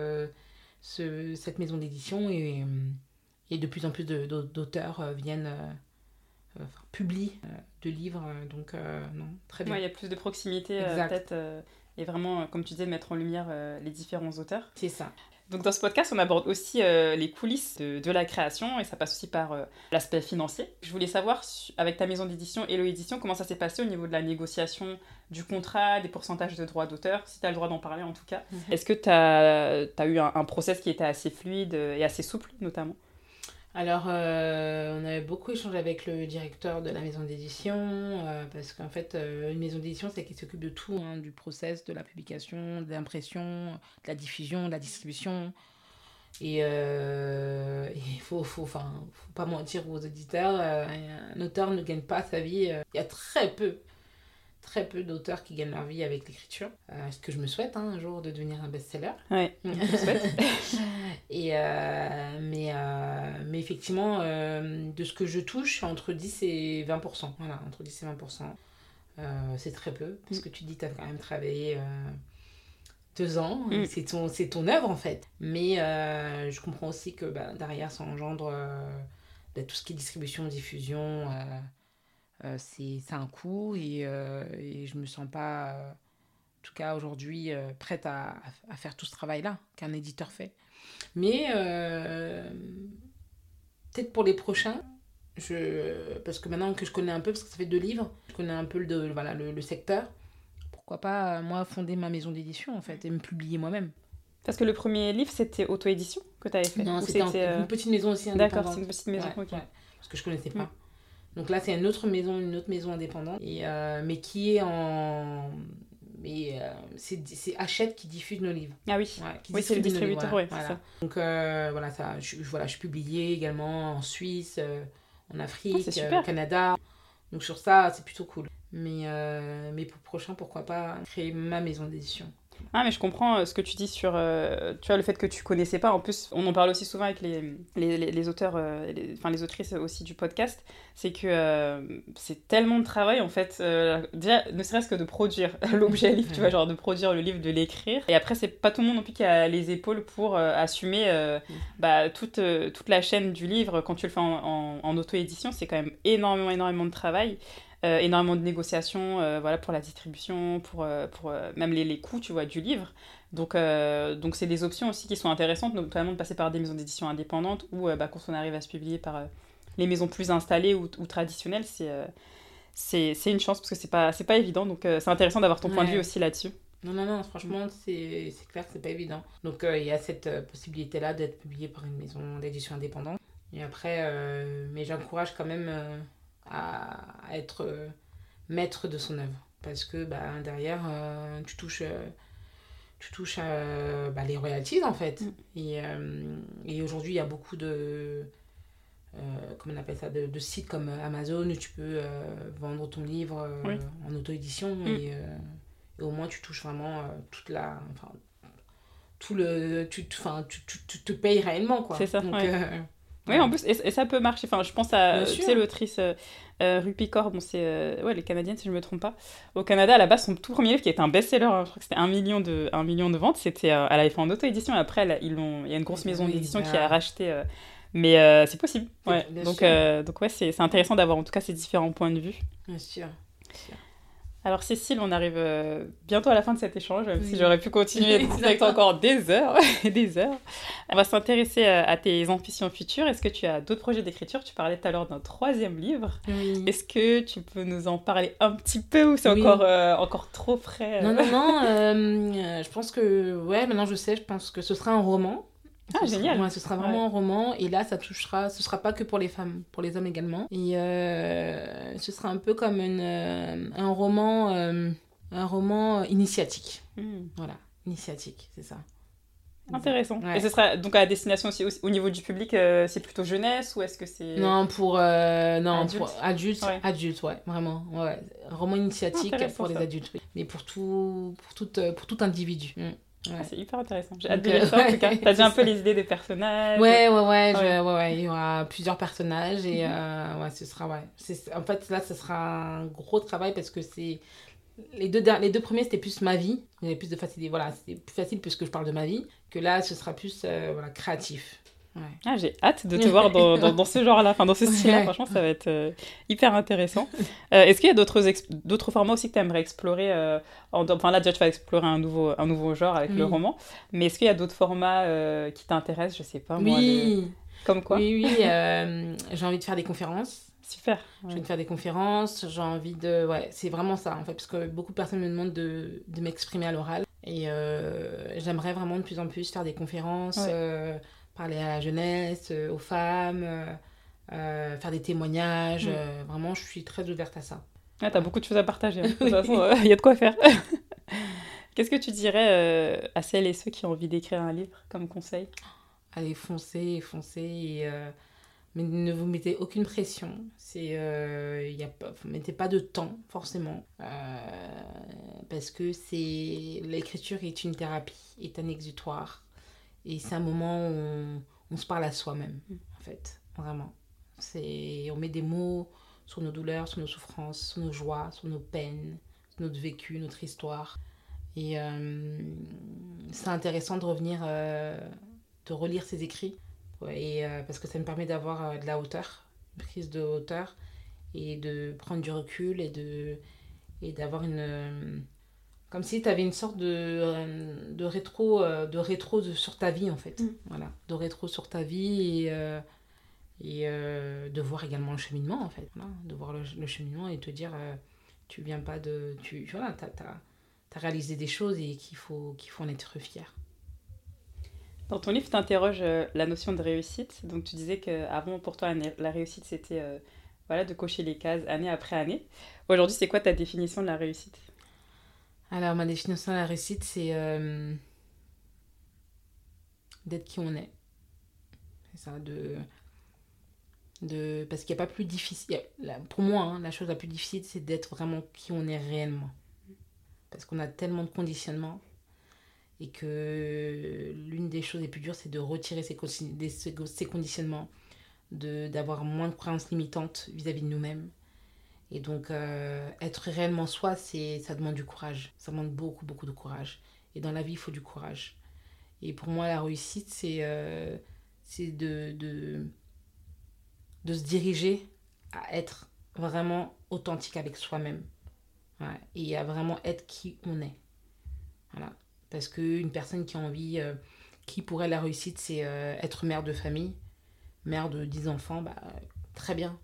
ce, cette maison d'édition et, et de plus en plus d'auteurs viennent publient de livres. Donc, non, très bien.
Il y a plus de proximité peut-être et vraiment, comme tu disais, mettre en lumière les différents auteurs.
C'est ça.
Donc dans ce podcast, on aborde aussi euh, les coulisses de, la création et ça passe aussi par euh, l'aspect financier. Je voulais savoir, avec ta maison d'édition Hello Édition, comment ça s'est passé au niveau de la négociation du contrat, des pourcentages de droits d'auteur, si tu as le droit d'en parler en tout cas. Mhm. Est-ce que tu as, as, eu un, un, process qui était assez fluide et assez souple notamment?
Alors, euh, on avait beaucoup échangé avec le directeur de la maison d'édition, euh, parce qu'en fait, euh, une maison d'édition, c'est qui s'occupe de tout, hein, du process, de la publication, de l'impression, de la diffusion, de la distribution. Et il faut, faut, faut pas mentir aux auditeurs, un auteur ne gagne pas sa vie. Il y a très peu très peu d'auteurs qui gagnent leur vie avec l'écriture. Euh, ce que je me souhaite hein, un jour de devenir un best-seller.
Oui, je souhaite.
et, euh, mais, euh, mais effectivement, de ce que je touche, entre 10 et 20%. Voilà, entre 10 et 20%. c'est très peu, parce que tu dis, tu as quand même travaillé deux ans, mm. c'est ton, ton œuvre en fait. Mais je comprends aussi que bah, derrière, ça engendre bah, tout ce qui est distribution, diffusion. Euh, c'est un coût et, euh, et je me sens pas, euh, en tout cas aujourd'hui, prête à, à, faire tout ce travail-là qu'un éditeur fait. Mais peut-être pour les prochains, je, parce que maintenant que je connais un peu, parce que ça fait deux livres, je connais un peu le, voilà, le, secteur, pourquoi pas, moi, fonder ma maison d'édition, en fait, et me publier moi-même.
Parce que le premier livre, c'était auto-édition que tu avais fait
Non, c'était une petite maison aussi indépendante.
D'accord, c'est une petite maison, ok.
parce que je connaissais pas. Mm. Donc là, c'est une autre maison, une autre maison indépendante, et, euh, mais qui est en. Mais euh, c'est Hachette qui diffuse nos livres.
Ah oui, oui c'est le distributeur, ça.
Donc euh, voilà, ça, je, voilà, je suis publiée également en Suisse, en Afrique, au Canada. Donc sur ça, c'est plutôt cool. Mais, mais pour le prochain, pourquoi pas créer ma maison d'édition.
Ah, mais je comprends euh, ce que tu dis sur euh, tu vois, le fait que tu connaissais pas. En plus, on en parle aussi souvent avec les, les, les, auteurs, euh, enfin les autrices aussi du podcast. C'est que c'est tellement de travail en fait. déjà, ne serait-ce que de produire l'objet livre, tu vois, genre de produire le livre, de l'écrire. Et après, c'est pas tout le monde non plus qui a les épaules pour assumer bah, toute, toute la chaîne du livre. Quand tu le fais en, en auto-édition, c'est quand même énormément, énormément de travail. Euh, énormément de négociations euh, voilà, pour la distribution, pour, euh, pour même les, les, coûts tu vois, du livre. Donc, donc c'est des options aussi qui sont intéressantes, notamment de passer par des maisons d'édition indépendantes ou bah, quand on arrive à se publier par les maisons plus installées ou, ou traditionnelles, c'est une chance parce que c'est pas, pas évident. Donc c'est intéressant d'avoir ton point de vue aussi là-dessus.
Non, non, non, franchement, c'est clair que c'est pas évident. Donc il y a cette possibilité-là d'être publié par une maison d'édition indépendante. Et après, mais j'encourage quand même à, être euh, maître de son œuvre. Parce que bah, derrière, euh, tu touches, euh, tu touches bah, les royalties en fait. Mm. Et, et aujourd'hui, il y a beaucoup de. comment on appelle ça, de, sites comme Amazon où tu peux vendre ton livre en auto-édition mm. et, au moins tu touches vraiment toute la. Enfin, tout le. Tu, enfin, tu, tu, tu, te payes réellement quoi.
C'est ça. Oui, en plus, et, ça peut marcher. Enfin, je pense à, tu sais, l'autrice euh, euh Rupicor, bon, c'est euh, ouais, les Canadiennes, si je ne me trompe pas. Au Canada, à la base, son tout premier livre, qui était un best-seller, hein, je crois que c'était un million de, un million de ventes, c'était, euh, elle avait fait en auto-édition, et après, ils il y a une grosse maison d'édition qui a racheté. mais c'est possible. Ouais. donc, donc, ouais, c'est intéressant d'avoir en tout cas ces différents points de vue.
Bien sûr. Bien sûr.
Alors Cécile, on arrive euh, bientôt à la fin de cet échange, même si j'aurais pu continuer avec toi encore des heures et des heures. On va s'intéresser euh, à tes ambitions futures. Est-ce que tu as d'autres projets d'écriture? Tu parlais tout à l'heure d'un troisième livre. Est-ce que tu peux nous en parler un petit peu ou c'est encore, euh, encore trop frais
Non, non, non. je pense que, ouais, maintenant je sais, je pense que ce sera un roman.
Ah, génial.
ce sera vraiment un roman. Et là, ça touchera, ce sera pas que pour les femmes, pour les hommes également. Et euh, ce sera un peu comme une, euh, un roman, euh, un roman initiatique. Hmm. Voilà, initiatique, c'est ça.
Intéressant. Et ce sera donc à destination aussi au, niveau du public, c'est plutôt jeunesse ou est-ce que c'est
non pour non adulte pour adultes, ouais. adultes ouais vraiment ouais roman initiatique pour les adultes oui. mais pour tout pour tout pour tout individu.
Ah, c'est hyper intéressant. J'ai hâte de lire ça en tout cas. T'as déjà un peu les idées des personnages
Ouais, ouais, ouais. ouais. ouais, Il y aura plusieurs personnages et mhm. euh, ouais, ce sera. Ouais. En fait, là, ce sera un gros travail parce que c'est. Les deux, les deux premiers, c'était plus ma vie. Il y avait plus de facilité. Voilà, c'était plus facile puisque je parle de ma vie. Que là, ce sera plus euh, voilà, créatif.
Ah, j'ai hâte de te voir dans, dans, ce genre-là, enfin dans ce style-là. Franchement, ça va être euh, hyper intéressant. Euh, est-ce qu'il y a d'autres, d'autres formats aussi que tu aimerais explorer euh, Enfin là, déjà, tu vas explorer un nouveau, un nouveau genre avec le roman. Mais est-ce qu'il y a d'autres formats qui t'intéressent? Je sais pas. Moi,
oui.
Comme quoi?
Oui, oui. j'ai envie de faire des conférences.
Super.
J'ai envie de faire des conférences. J'ai envie de. Ouais, c'est vraiment ça, en fait. Parce que beaucoup de personnes me demandent de, de m'exprimer à l'oral. Et j'aimerais vraiment de plus en plus faire des conférences parler à la jeunesse, euh, aux femmes, euh, euh, faire des témoignages. Mm. vraiment, je suis très ouverte à ça.
Ah, t'as beaucoup de choses à partager. Hein. De toute façon, il y a de quoi faire. Qu'est-ce que tu dirais à celles et ceux qui ont envie d'écrire un livre comme conseil?
Allez, foncez, foncez. Et, mais ne vous mettez aucune pression. C'est, y a vous mettez pas de temps, forcément. parce que c'est l'écriture est une thérapie, est un exutoire. Et c'est un moment où on, se parle à soi-même, en fait, vraiment. C'est, on met des mots sur nos douleurs, sur nos souffrances, sur nos joies, sur nos peines, sur notre vécu, notre histoire. Et euh, c'est intéressant de revenir, euh, de relire ces écrits, et, euh, parce que ça me permet d'avoir de la hauteur, une prise de hauteur, et de prendre du recul et, de, et d'avoir une comme si tu avais une sorte de, euh, de rétro, euh, de rétro sur ta vie, en fait. Mm. Voilà, de rétro sur ta vie et, euh, et de voir également le cheminement, en fait. de voir le, cheminement et te dire, tu viens pas de... Tu, voilà, tu as, réalisé des choses et qu'il faut, qu'il faut en être fier.
Dans ton livre, tu interroges la notion de réussite. Donc, tu disais qu'avant, pour toi, la réussite, c'était voilà, de cocher les cases année après année. Aujourd'hui, c'est quoi ta définition de la réussite?
Alors, ma définition de la réussite, c'est euh, d'être qui on est. C'est ça, de. de parce qu'il n'y a pas plus difficile. Pour moi, hein, la chose la plus difficile, c'est d'être vraiment qui on est réellement. Parce qu'on a tellement de conditionnements et que l'une des choses les plus dures, c'est de retirer ces, ces conditionnements, d'avoir moins de croyances limitantes vis-à-vis de nous-mêmes et donc, euh, être réellement soi, c'est, ça demande du courage. Ça demande beaucoup, beaucoup de courage. Et dans la vie, il faut du courage. Et pour moi, la réussite, c'est, euh, c'est de, de, de se diriger à être vraiment authentique avec soi-même. et à vraiment être qui on est. Voilà. Parce qu'une personne qui a envie, euh, qui pourrait la réussite, c'est être mère de famille, mère de 10 enfants, bah, très bien.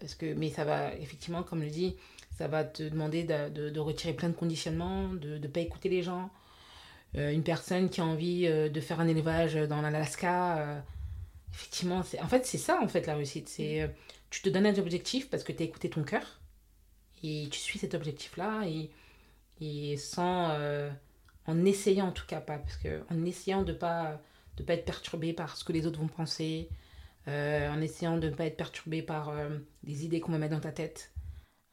Parce que, mais ça va, effectivement, comme je dis, ça va te demander de, de, retirer plein de conditionnements, de ne pas écouter les gens. Euh, une personne qui a envie euh, de faire un élevage dans l'Alaska, euh, effectivement, en fait, c'est ça, en fait, la réussite. C'est, tu te donnes un objectif parce que tu as écouté ton cœur et tu suis cet objectif-là et, et sans, en essayant en tout cas pas, parce que en essayant de pas, de pas être perturbé par ce que les autres vont penser, euh, en essayant de ne pas être perturbé par euh, des idées qu'on me met dans ta tête.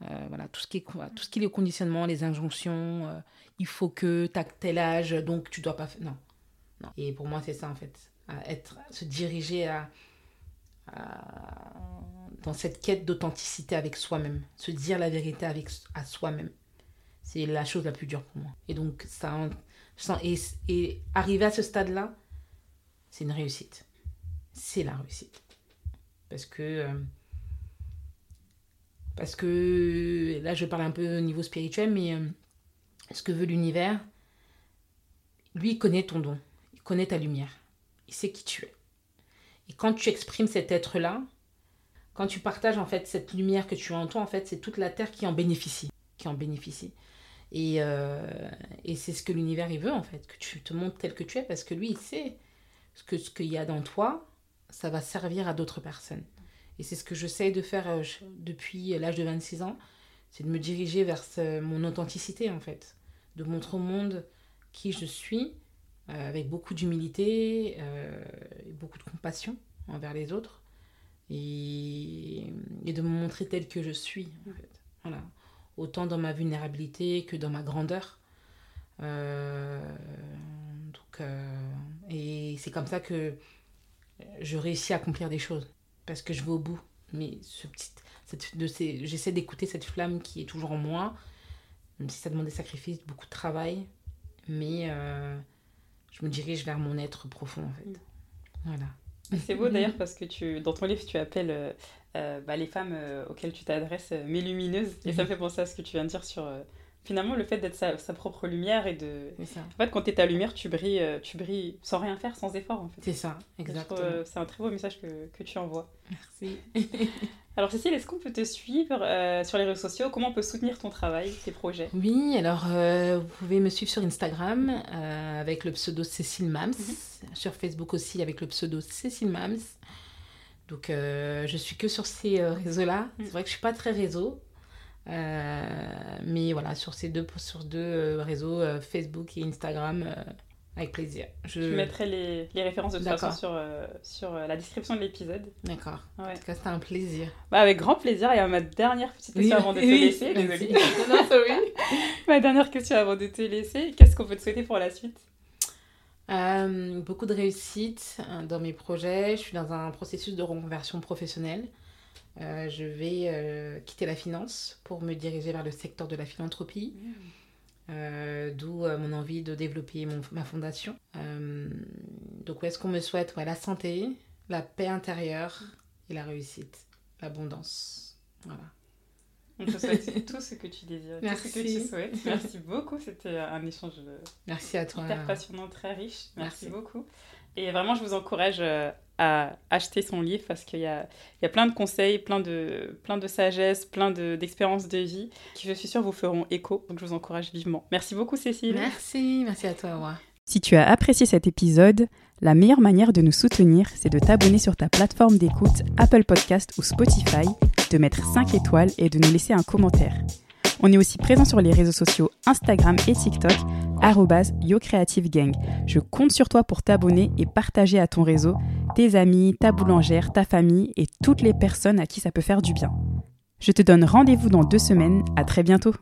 Euh, voilà, tout ce, qui est, tout ce qui est conditionnement, les injonctions, il faut que tu as tel âge, donc tu dois pas faire. Non. Et pour moi, c'est ça en fait. À être, se diriger à, dans cette quête d'authenticité avec soi-même. Se dire la vérité avec, à soi-même. C'est la chose la plus dure pour moi. Et donc, ça, et arriver à ce stade-là, c'est une réussite c'est la réussite. Parce que. Euh, parce que là, je parle un peu au niveau spirituel, mais euh, ce que veut l'univers, lui, il connaît ton don, il connaît ta lumière, il sait qui tu es. Et quand tu exprimes cet être-là, quand tu partages en fait cette lumière que tu as en toi, en fait, c'est toute la terre qui en bénéficie, qui en bénéficie. Et, euh, et c'est ce que l'univers il veut en fait, que tu te montres tel que tu es, parce que lui, il sait ce ce qu'il y a dans toi, ça va servir à d'autres personnes. Et c'est ce que j'essaye de faire euh, depuis l'âge de 26 ans, c'est de me diriger vers mon authenticité en fait, de montrer au monde qui je suis, euh, avec beaucoup d'humilité euh, et beaucoup de compassion envers les autres, et, de me montrer tel que je suis en fait. Voilà. Autant dans ma vulnérabilité que dans ma grandeur. donc, et c'est comme ça que je réussis à accomplir des choses parce que je vais au bout. Mais ce petit, cette, de ces, j'essaie d'écouter cette flamme qui est toujours en moi, même si ça demande des sacrifices, beaucoup de travail, mais euh, je me dirige vers mon être profond en fait. Voilà.
C'est beau d'ailleurs parce que tu, dans ton livre, tu appelles euh, euh, bah, les femmes euh, auxquelles tu t'adresses mes lumineuses. Et ça me fait penser à ce que tu viens de dire sur finalement le fait d'être sa, sa, propre lumière et de.
Ça.
En fait, quand tu es ta lumière, tu brilles, tu brilles sans rien faire, sans effort en fait.
C'est ça, exactement.
C'est un très beau message que, que tu envoies.
Merci.
Alors Cécile, est-ce qu'on peut te suivre euh, sur les réseaux sociaux? Comment on peut soutenir ton travail, tes projets?
Oui, alors euh, vous pouvez me suivre sur Instagram euh, avec le pseudo Cécile Mams, mm-hmm. sur Facebook aussi avec le pseudo Cécile Mams. Donc je suis que sur ces réseaux-là. Mm. C'est vrai que je suis pas très réseau, mais voilà sur ces deux sur deux réseaux Facebook et Instagram. Avec plaisir.
Je, mettrai les, les références de toute façon sur, euh, sur euh, la description de l'épisode.
D'accord. Ouais. En tout cas, c'était un plaisir.
Bah, avec grand plaisir. Et ma dernière petite question avant de te laisser. Désolée. non, sorry. ma dernière question avant de te laisser. Qu'est-ce qu'on peut te souhaiter pour la suite?
Euh, Beaucoup de réussite dans mes projets. Je suis dans un processus de reconversion professionnelle. Je vais quitter la finance pour me diriger vers le secteur de la philanthropie. Mmh. Euh, d'où euh, mon envie de développer mon, ma fondation. Euh, donc, où est-ce qu'on me souhaite ouais, La santé, la paix intérieure et la réussite, l'abondance. Voilà.
On te souhaite tout ce que tu désires, Merci. tout ce que tu souhaites. Merci beaucoup, c'était un échange
Merci à toi.
hyper passionnant, très riche. Merci, beaucoup. Et vraiment, je vous encourage à acheter son livre parce qu'il y a, il y a plein de conseils, plein de, plein de sagesse, plein d'expériences de, vie qui, je suis sûre, vous feront écho. Donc, je vous encourage vivement. Merci beaucoup, Cécile.
Merci, merci à toi, moi.
Si tu as apprécié cet épisode, la meilleure manière de nous soutenir, c'est de t'abonner sur ta plateforme d'écoute Apple Podcast ou Spotify, de mettre 5 étoiles et de nous laisser un commentaire. On est aussi présent sur les réseaux sociaux Instagram et TikTok, YoCreativeGang. Je compte sur toi pour t'abonner et partager à ton réseau, tes amis, ta boulangère, ta famille et toutes les personnes à qui ça peut faire du bien. Je te donne rendez-vous dans deux semaines. À très bientôt.